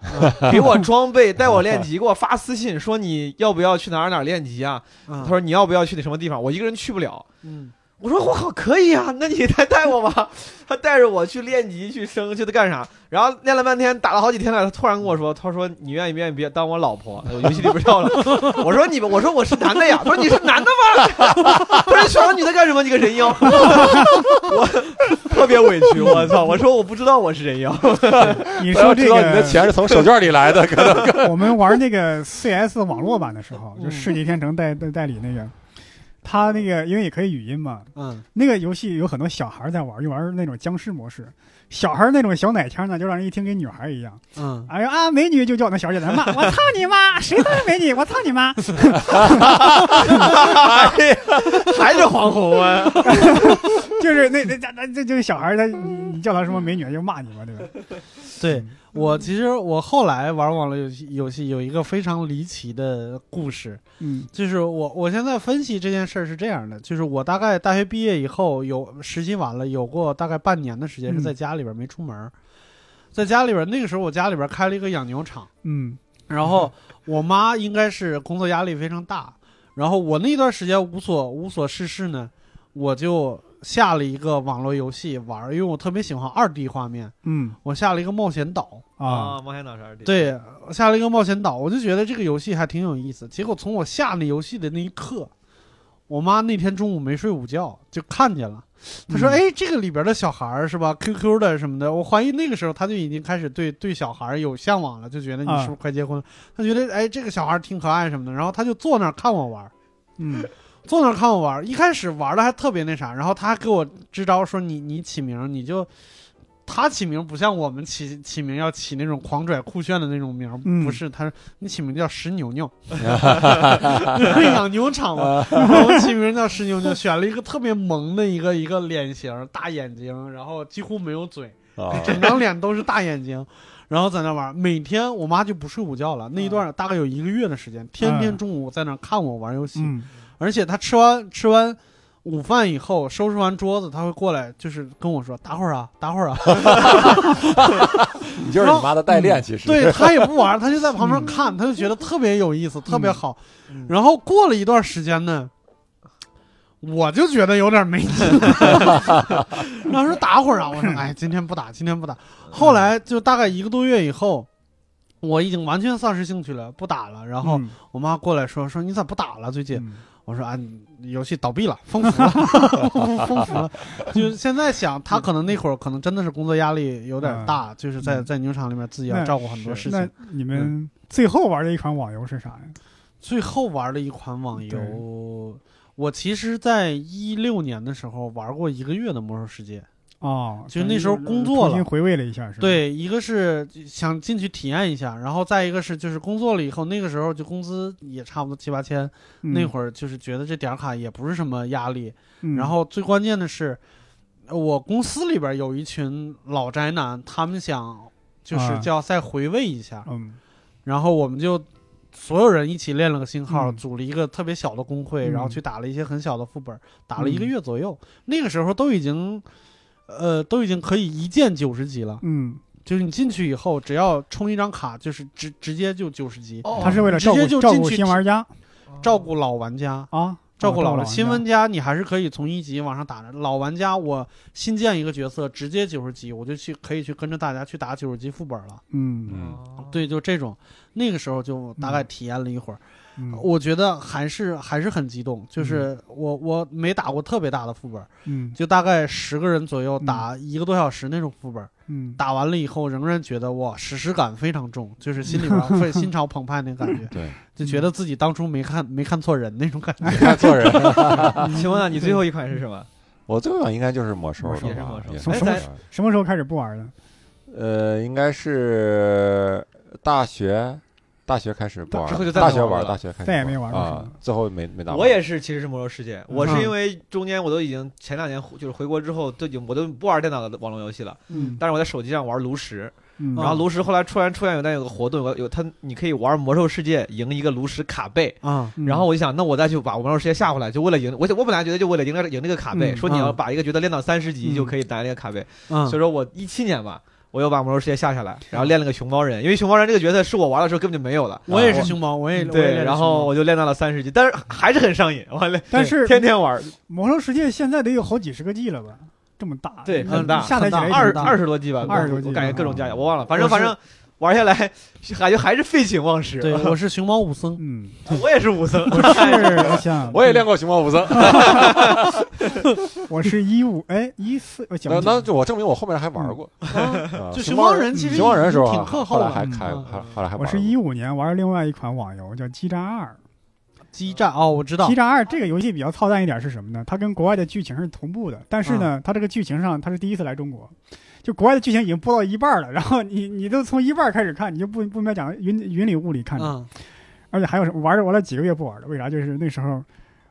给我装备，带我练级，给我发私信说你要不要去哪儿哪儿练级啊？他嗯说你要不要去那什么地方？我一个人去不了。嗯我说我靠，可以啊，那你来带我吧。他带着我去练级，去升，去他干啥？然后练了半天，打了好几天了，他突然跟我说，他说你愿意不愿意别当我老婆？我游戏里不是要了。我说你们，我说我是男的呀。他说你是男的吗？他说你选个女的干什么？你个人妖。我特别委屈，我操！我说我不知道我是人妖。你说这个，道你的钱是从手绢里来的，可能我们玩那个 CS 网络版的时候，就嗯世纪天成代代代理那个，他那个因为也可以语音嘛，嗯那个游戏有很多小孩在玩，就玩那种僵尸模式。小孩那种小奶腔呢，就让人一听跟女孩一样。嗯，哎呀啊，美女就叫那小姐在骂，我操你妈！谁他妈美女？我操你妈！还是黄宏啊！就是那那那这这个小孩儿他你你叫他什么美女，他就骂你嘛，对吧？对嗯我其实我后来玩网络游戏游戏有一个非常离奇的故事，嗯就是我我现在分析这件事儿是这样的，就是我大概大学毕业以后有实习完了，有过大概半年的时间是在家里边没出门儿，在家里边那个时候我家里边开了一个养牛场，嗯然后我妈应该是工作压力非常大，然后我那段时间无所无所事事呢，我就下了一个网络游戏玩儿，因为我特别喜欢二 D 画面，嗯我下了一个冒险岛。啊，冒险岛是二 D，，对，我下了一个冒险岛，我就觉得这个游戏还挺有意思。结果从我下那游戏的那一刻，我妈那天中午没睡午觉，就看见了。她说：“嗯哎，这个里边的小孩儿是吧？QQ 的什么的，我怀疑那个时候她就已经开始对对小孩有向往了，就觉得你啊是不是快结婚了？她觉得哎，这个小孩挺可爱什么的，然后她就坐那儿看我玩儿，嗯坐那儿看我玩儿。一开始玩的还特别那啥，然后他还给我支招说你你起名你就。”他起名不像我们起 起名要起那种狂拽酷炫的那种名不是他说，你起名叫石牛牛，养牛场嘛，然后我起名叫石牛牛，选了一个特别萌的一个一个脸型，大眼睛，然后几乎没有嘴，啊，整张脸都是大眼睛，然后在那玩。每天我妈就不睡午觉了，那一段大概有一个月的时间，天天中午在那看我玩游戏，嗯而且他吃完吃完。午饭以后收拾完桌子，他会过来，就是跟我说：“打会儿啊，打会儿啊。”你就是你妈的代练，其实对他也不玩，他就在旁边看，他就觉得特别有意思，特别好。嗯然后过了一段时间呢，我就觉得有点没劲。然后说打会儿啊，我说哎，今天不打，今天不打。后来就大概一个多月以后，我已经完全丧失兴趣了，不打了。然后嗯我妈过来说说你咋不打了？最近嗯我说啊，游戏倒闭了，封服了，封服了。就是现在想，他可能那会儿可能真的是工作压力有点大，就是在嗯在牛场里面自己要照顾很多事那情。你们最后玩的一款网游是啥呀？最后玩的一款网游，我其实在一六年的时候玩过一个月的《魔兽世界》。哦，就那时候工作了重新回味了一下，是吧？，对，一个是想进去体验一下，然后再一个是就是工作了以后，那个时候就工资也差不多七八千，那会儿就是觉得这点卡也不是什么压力。嗯，然后最关键的是，呃我公司里边有一群老宅男，他们想就是啊叫再回味一下，嗯然后我们就所有人一起练了个新号，嗯组了一个特别小的工会，嗯然后去打了一些很小的副本，打了一个嗯月左右。那个时候都已经，呃，都已经可以一键九十级了。嗯，就是你进去以后，只要充一张卡，就是直直接就九十级，哦他是为了直接照顾照顾就进去新玩家照顾老玩家。啊，照顾老玩玩新玩家，你还是可以从一级往上打的。老玩家，我新建一个角色，直接九十级，我就去可以去跟着大家去打九十级副本了。嗯嗯，对，就这种，那个时候就大概体验了一会儿。嗯，我觉得还是还是很激动，就是我我没打过特别大的副本，嗯。就大概十个人左右嗯。打一个多小时那种副本，嗯。打完了以后仍然觉得哇，史诗感非常重，就是心里 边会心潮澎湃那感觉，对，就觉得自己当初没看没看错人那种感觉。没看错人，请问啊，你最后一款是什么？我最后应该就是魔兽了吧，也是魔兽。也哎咱是魔兽。什么时候开始不玩的？呃，应该是大学，大学开始不玩了，之后就再大学玩，没玩了。大学开始再也没玩啊吗，最后没没打完。我也是，其实是魔兽世界。我是嗯因为中间我都已经前两年就是回国之后都已经我都不玩电脑的网络游戏了，嗯。但是我在手机上玩炉石，嗯，然后炉石后来突然出现有那有个活动，有个有它你可以玩魔兽世界赢一个炉石卡背。啊，嗯。然后我就想，那我再去把魔兽世界下回来，就为了赢。我我本来觉得就为了赢那个赢那个卡背，嗯。说你要嗯。把一个角色练到三十级嗯。就可以拿那个卡背。嗯。所以说我一七年吧，我又把魔兽世界下下来，然后练了个熊猫人，因为熊猫人这个角色是我玩的时候根本就没有的。我也是熊猫，我也对，然后我就练到了三十级，但是还是很上瘾，完了但是天天玩，魔兽世界现在得有好几十个 G 了吧？这么大，对，嗯很大，下载起来二二十多 G 吧，二十多 G 我感觉各种加起来我忘了，反正反正玩下来感觉 还是废寝忘食。对，我是熊猫武僧，嗯，我也是武僧，我是 我想我也练过熊猫武僧，我是一五哎一四，那那就我证明我后面还玩过。就熊熊猫人其实熊猫人时候啊，挺靠后后来还开，后来还。我是一五年玩另外一款网游叫《激战二》。激战哦，我知道激，战二这个游戏比较操蛋一点是什么呢？它跟国外的剧情是同步的，但是呢，它这个剧情上它是第一次来中国，就国外的剧情已经播到一半了，然后你你都从一半开始看，你就不不明白讲云云里雾里看着，嗯而且还有什么玩着玩了几个月不玩了，为啥？就是那时候。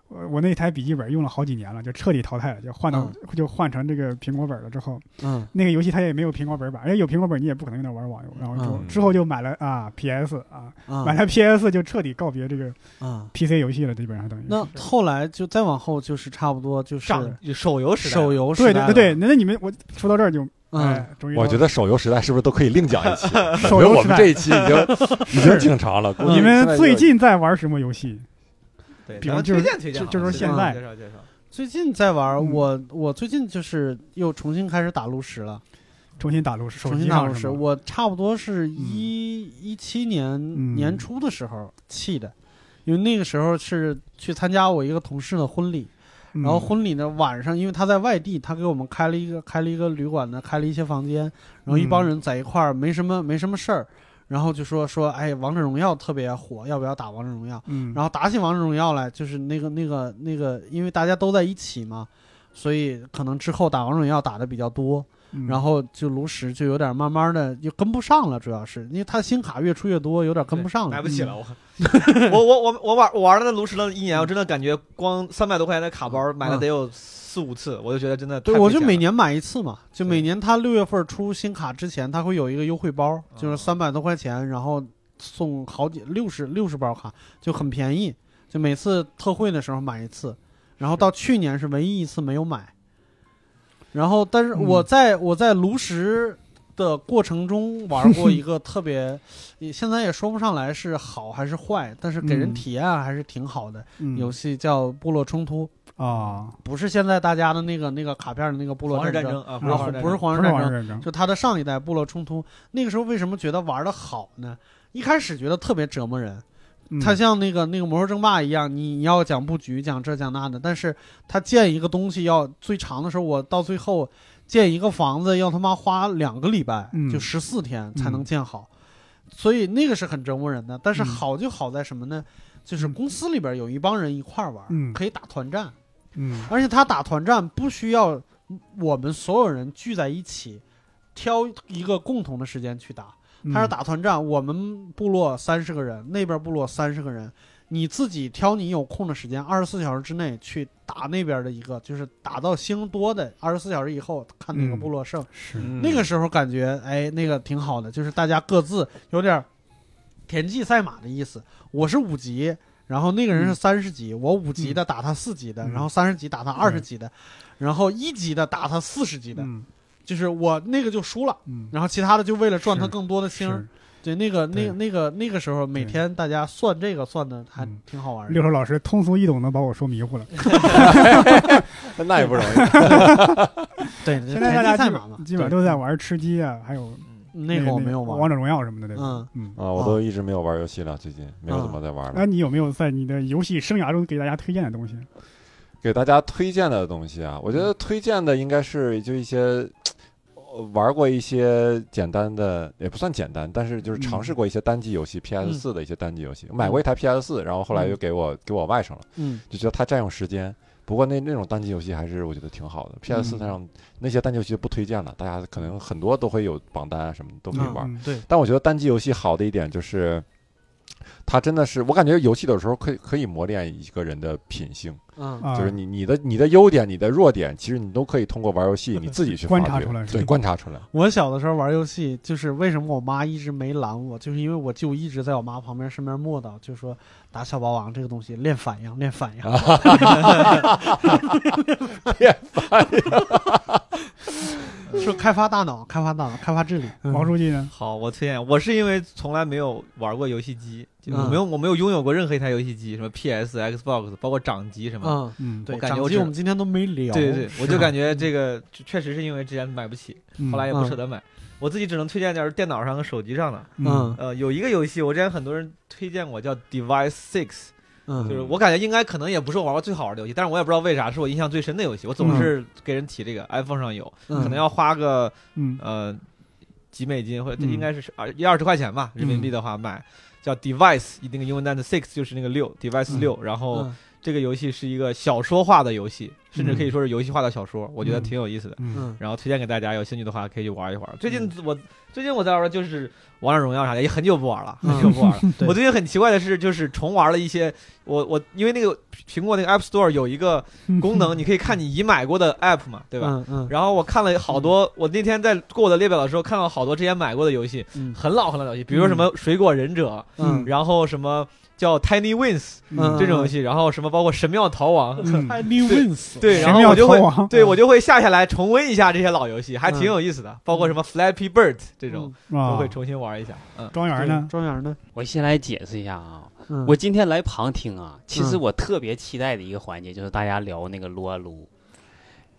我我那台笔记本用了好几年了，就彻底淘汰了，就换到、就换成这个苹果本了之后，嗯那个游戏它也没有苹果本版，而且有苹果本你也不可能用那玩网游，然后之后就买了啊 PS 啊，啊买了 PS 就彻底告别这个啊。PC 游戏了，基本上等于是。那后来就再往后就是差不多就是上手游时代手游时代，对对对，那那你们我说到这儿就嗯哎，终于我觉得手游时代是不是都可以另讲一期？手游我们这一期已经 已经挺长了。你们最近在玩什么游戏？对，比方就是推荐推荐，就就是现在介绍介绍。最近在玩，嗯我我最近就是又重新开始打炉石了，重新打炉石，手重新打炉石。我差不多是一一七年嗯年初的时候弃的，因为那个时候是去参加我一个同事的婚礼，嗯然后婚礼呢晚上，因为他在外地，他给我们开了一个开了一个旅馆呢，开了一些房间，然后一帮嗯人在一块儿没什么没什么事儿，然后就说说哎，王者荣耀特别火，要不要打王者荣耀？嗯，然后打起王者荣耀来，就是那个那个那个，因为大家都在一起嘛，所以可能之后打王者荣耀打的比较多，嗯。然后就炉石就有点慢慢的就跟不上了，主要是因为它新卡越出越多，有点跟不上了。买不起了，我。我我我我玩我玩了那炉石了一年，我真的感觉光三百多块钱的卡包买了得有四五次，我就觉得真的对，我就每年买一次嘛，就每年它六月份出新卡之前，它会有一个优惠包，就是哦三百多块钱，然后送好几六十六十包卡，就很便宜。就每次特惠的时候买一次，然后到去年是唯一一次没有买。然后，但是嗯我在、我在炉石的过程中玩过一个特别，也 现在也说不上来是好还是坏，但是给人嗯体验还是挺好的。嗯游戏叫《部落冲突》，啊，不是现在大家的那个那个卡片的那个部落战争，争啊，不是皇室不是战争，王者战争，就它的上一代部落冲突。那个时候为什么觉得玩的好呢？一开始觉得特别折磨人，嗯它像那个那个魔兽争霸一样，你你要讲布局，讲这讲那的，但是它建一个东西要最长的时候，我到最后建一个房子要他妈花两个礼拜，嗯就十四天才能建好，所以那个是很折磨人的。但是嗯好就好在什么呢？就是公司里边有一帮人一块玩，嗯可以打团战。嗯而且他打团战不需要我们所有人聚在一起，挑一个共同的时间去打。嗯他是打团战，我们部落三十个人，那边部落三十个人，你自己挑你有空的时间，二十四小时之内去打那边的一个，就是打到星多的，二十四小时以后看哪个嗯部落胜。是嗯。那个时候感觉，哎，那个挺好的，就是大家各自有点田忌赛马的意思。我是五级，然后那个人是三十级，我五级的打他四级的，嗯。然后三十级打他二十级的，然后一级的打他四十级的，嗯就是我那个就输了，嗯，然后其他的就为了赚他更多的星儿。对，那个那个那个那个时候，每天大家算这个算的还嗯挺好玩的。六叔老师通俗易懂的把我说迷糊了。那也不容易。对，现在大家基本，基本都在玩吃鸡啊，还有那个我没有玩。王者荣耀什么的，对吧？嗯嗯。啊，我都一直没有玩游戏了，最近没有怎么在玩了。那你有没有在你的游戏生涯中给大家推荐的东西？给大家推荐的东西啊，我觉得推荐的应该是就一些。呃玩过一些简单的，也不算简单，但是就是尝试过一些单机游戏、p s 四的一些单机游戏。买过一台 PS 四，然后后来又给我给我外甥了，嗯就觉得它占用时间。不过那那种单机游戏还是我觉得挺好的。PS 四嗯上那些单机游戏就不推荐了，大家可能很多都会有榜单啊什么都可以玩。但我觉得单机游戏好的一点就是，它真的是我感觉游戏有时候可以可以磨练一个人的品性，嗯啊，就是你你的你的优点、你的弱点，其实你都可以通过玩游戏你自己去观发掘对，察出来对观察出来。我小的时候玩游戏，就是为什么我妈一直没拦我，就是因为我舅一直在我妈旁边身边磨叨，就说打小霸王这个东西练反应，练反应。练反应 说开发大脑，开发大脑，开发智力。嗯王书记呢？好，我推荐。我是因为从来没有玩过游戏机，我没有我没有拥有过任何一台游戏机，什么 PS、Xbox，包括掌机什么。嗯，嗯，对，我感觉我只掌机我们今天都没聊。对对对，我就感觉这个确实是因为之前买不起，嗯后来也不舍得买。我自己只能推荐点电脑上和手机上的。嗯呃，有一个游戏，我之前很多人推荐我叫 Device Six，嗯就是我感觉应该可能也不是我玩过最好玩的游戏，但是我也不知道为啥是我印象最深的游戏。我总是给人提这个，iPhone 上有，嗯可能要花个嗯呃几美金或者嗯应该是二一二十块钱吧，人民币的话买。叫 device，那个英文单词 six 就是那个六，device 嗯六、然后嗯这个游戏是一个小说化的游戏，甚至可以说是游戏化的小说，我觉得嗯挺有意思的。嗯。嗯然后推荐给大家，有兴趣的话可以去玩一玩。最近我最近我在玩的就是王者荣耀啥的，也很久不玩了，嗯。很久不玩了。对 我最近很奇怪的是，就是重玩了一些我我因为那个苹果那个 App Store 有一个功能，你可以看你已买过的 App 嘛，对吧？嗯嗯。然后我看了好多，我那天在过我的列表的时候，看到好多之前买过的游戏，嗯。很老很老的游戏，比如说什么《水果忍者》嗯。然后什么叫 Tiny Wins 嗯。这种游戏，然后什么包括神庙逃亡，嗯。Tiny Wins，对，然后我就会对我就会下下来重温一下这些老游戏，还挺有意思的，包括什么 Flappy Bird 这种都啊。会，重新玩一下。嗯，庄园呢？庄园呢？我先来解释一下啊，嗯。我今天来旁听啊，其实嗯。我特别期待的一个环节就是大家聊那个撸啊撸，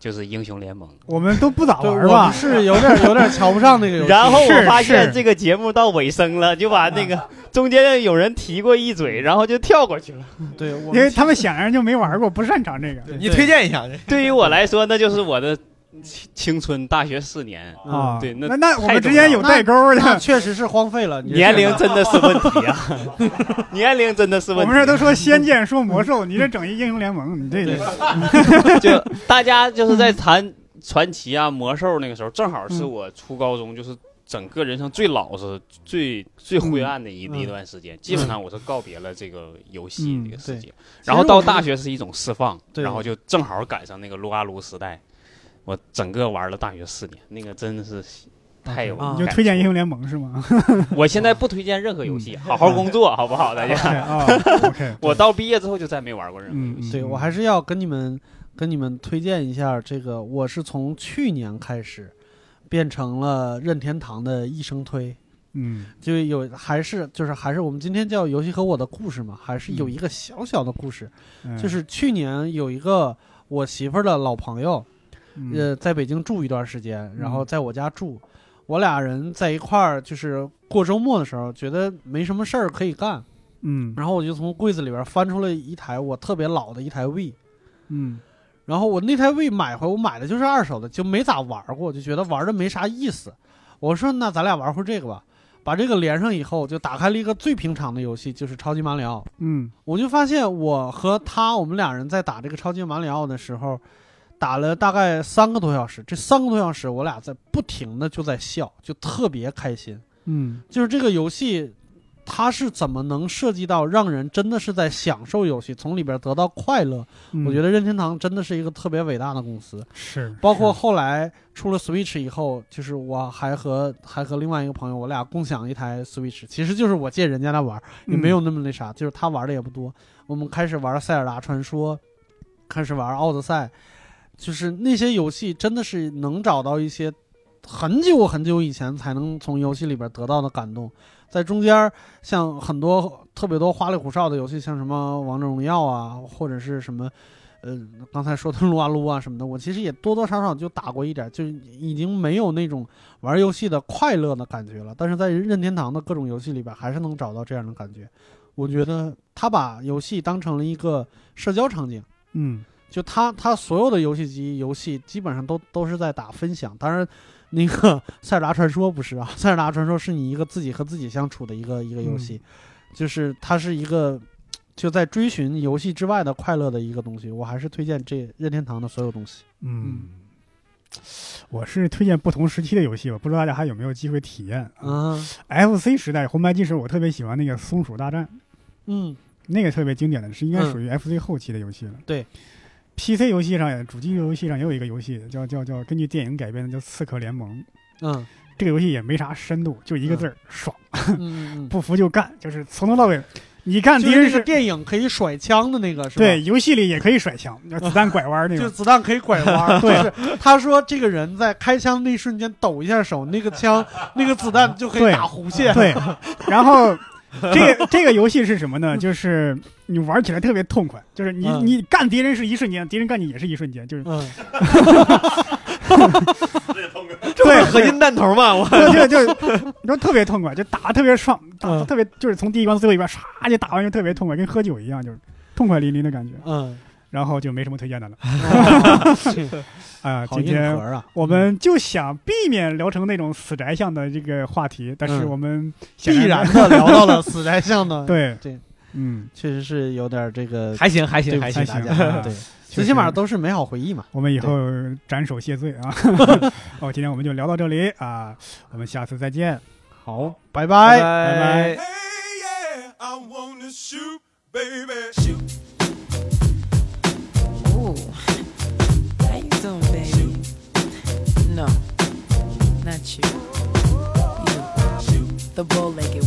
就是英雄联盟。我们都不咋，玩吧？是有点有点瞧不上那个游戏。然后我发现这个节目到尾声了，就把那个中间有人提过一嘴，然后就跳过去了。对，因为他们显然就没玩过，不擅长这个你推荐一下，对于我来说，那就是我的青青春大学四年，啊。对那那那我们之间有代沟那的。确实是荒废了。年龄真的是问题啊，年龄真的是问题。我们这都说仙剑，说魔兽，你这整一英雄联盟，你这个就大家就是在谈传奇啊、魔兽那个时候，正好是我初高中，就是整个人生最老实、最最灰暗的一、嗯。一段时间。基本上我是告别了这个游戏嗯这个世界，其然后到大学是一种释放，然后就正好赶上那个撸啊撸时代，我整个玩了大学四年，那个真的是。太有啊你就推荐英雄联盟是吗？我现在不推荐任何游戏，好好工作，好不好？大家，我到毕业之后就再没玩过任何嗯游戏。对我还是要跟你们跟你们推荐一下这个，我是从去年开始变成了任天堂的一生推，嗯就有还是就是还是我们今天叫游戏和我的故事嘛，还是有一个小小的故事，嗯，就是去年有一个我媳妇儿的老朋友，嗯呃，在北京住一段时间，然后在我家住，我俩人在一块儿，就是过周末的时候，觉得没什么事儿可以干，嗯。然后我就从柜子里边翻出了一台我特别老的一台 V，嗯。然后我那台 V 买回，我买的就是二手的，就没咋玩过，就觉得玩的没啥意思。我说那咱俩玩会儿这个吧，把这个连上以后，就打开了一个最平常的游戏，就是超级马里奥。嗯。我就发现我和他，我们俩人在打这个超级马里奥的时候，打了大概三个多小时。这三个多小时，我俩在不停的就在笑，就特别开心。嗯就是这个游戏，它是怎么能设计到让人真的是在享受游戏，从里边得到快乐？嗯，我觉得任天堂真的是一个特别伟大的公司。是，包括后来出了 Switch 以后，就是我还和还和另外一个朋友，我俩共享一台 Switch，其实就是我借人家来玩，也没有那么那啥，就是他玩的也不多。我们开始玩塞尔达传说，开始玩奥德赛，就是那些游戏真的是能找到一些很久很久以前才能从游戏里边得到的感动。在中间，像很多特别多花里胡哨的游戏，像什么王者荣耀啊，或者是什么，呃，刚才说的 撸啊撸啊什么的，我其实也多多少少就打过一点，就已经没有那种玩游戏的快乐的感觉了。但是在任天堂的各种游戏里边，还是能找到这样的感觉。我觉得他把游戏当成了一个社交场景，嗯就他他所有的游戏机游戏基本上都都是在打分享，当然。那个塞尔达传说不是啊，塞尔达传说是你一个自己和自己相处的一个一个游戏，就是它是一个就在追寻游戏之外的快乐的一个东西。我还是推荐这任天堂的所有东西。嗯。我是推荐不同时期的游戏吧，不知道大家还有没有机会体验啊嗯？FC 时代红白机时，我特别喜欢那个松鼠大战，嗯那个特别经典的，是应该嗯属于 FC 后期的游戏了。对，PC 游戏上也，主机游戏上也有一个游戏叫叫叫根据电影改编的，叫《刺客联盟》。嗯这个游戏也没啥深度，就一个字儿、爽，嗯嗯嗯，不服就干，就是从头到尾，你干就是那个敌人是。电影可以甩枪的那个是吧？对，，游戏里也可以甩枪，子弹拐弯那 就。子弹可以拐弯。对就是他说这个人在开枪那一瞬间抖一下手，那个枪那个子弹就可以打弧线。对，然后这个这个游戏是什么呢？就是你玩起来特别痛快，就是你、嗯你干敌人是一瞬间，敌人干你也是一瞬间，就是嗯，对合金弹头嘛，我就就就你说特别痛快，就打的特别爽，打得嗯特别就是从第一关到最后一关，唰就打完就特别痛快，跟喝酒一样，就是痛快淋漓的感觉。嗯，然后就没什么推荐的了 啊。今天！我们就想避免聊成那种死宅向的这个话题，但是嗯我们显必然 的聊到了死宅向的，对对，嗯，确实是有点这个还行还行还行，还行啊对，最起码都是美好回忆嘛。我们以后斩首谢罪啊！哦，今天我们就聊到这里啊，我们下次再见。好，拜拜，拜拜。you. You, the bow legged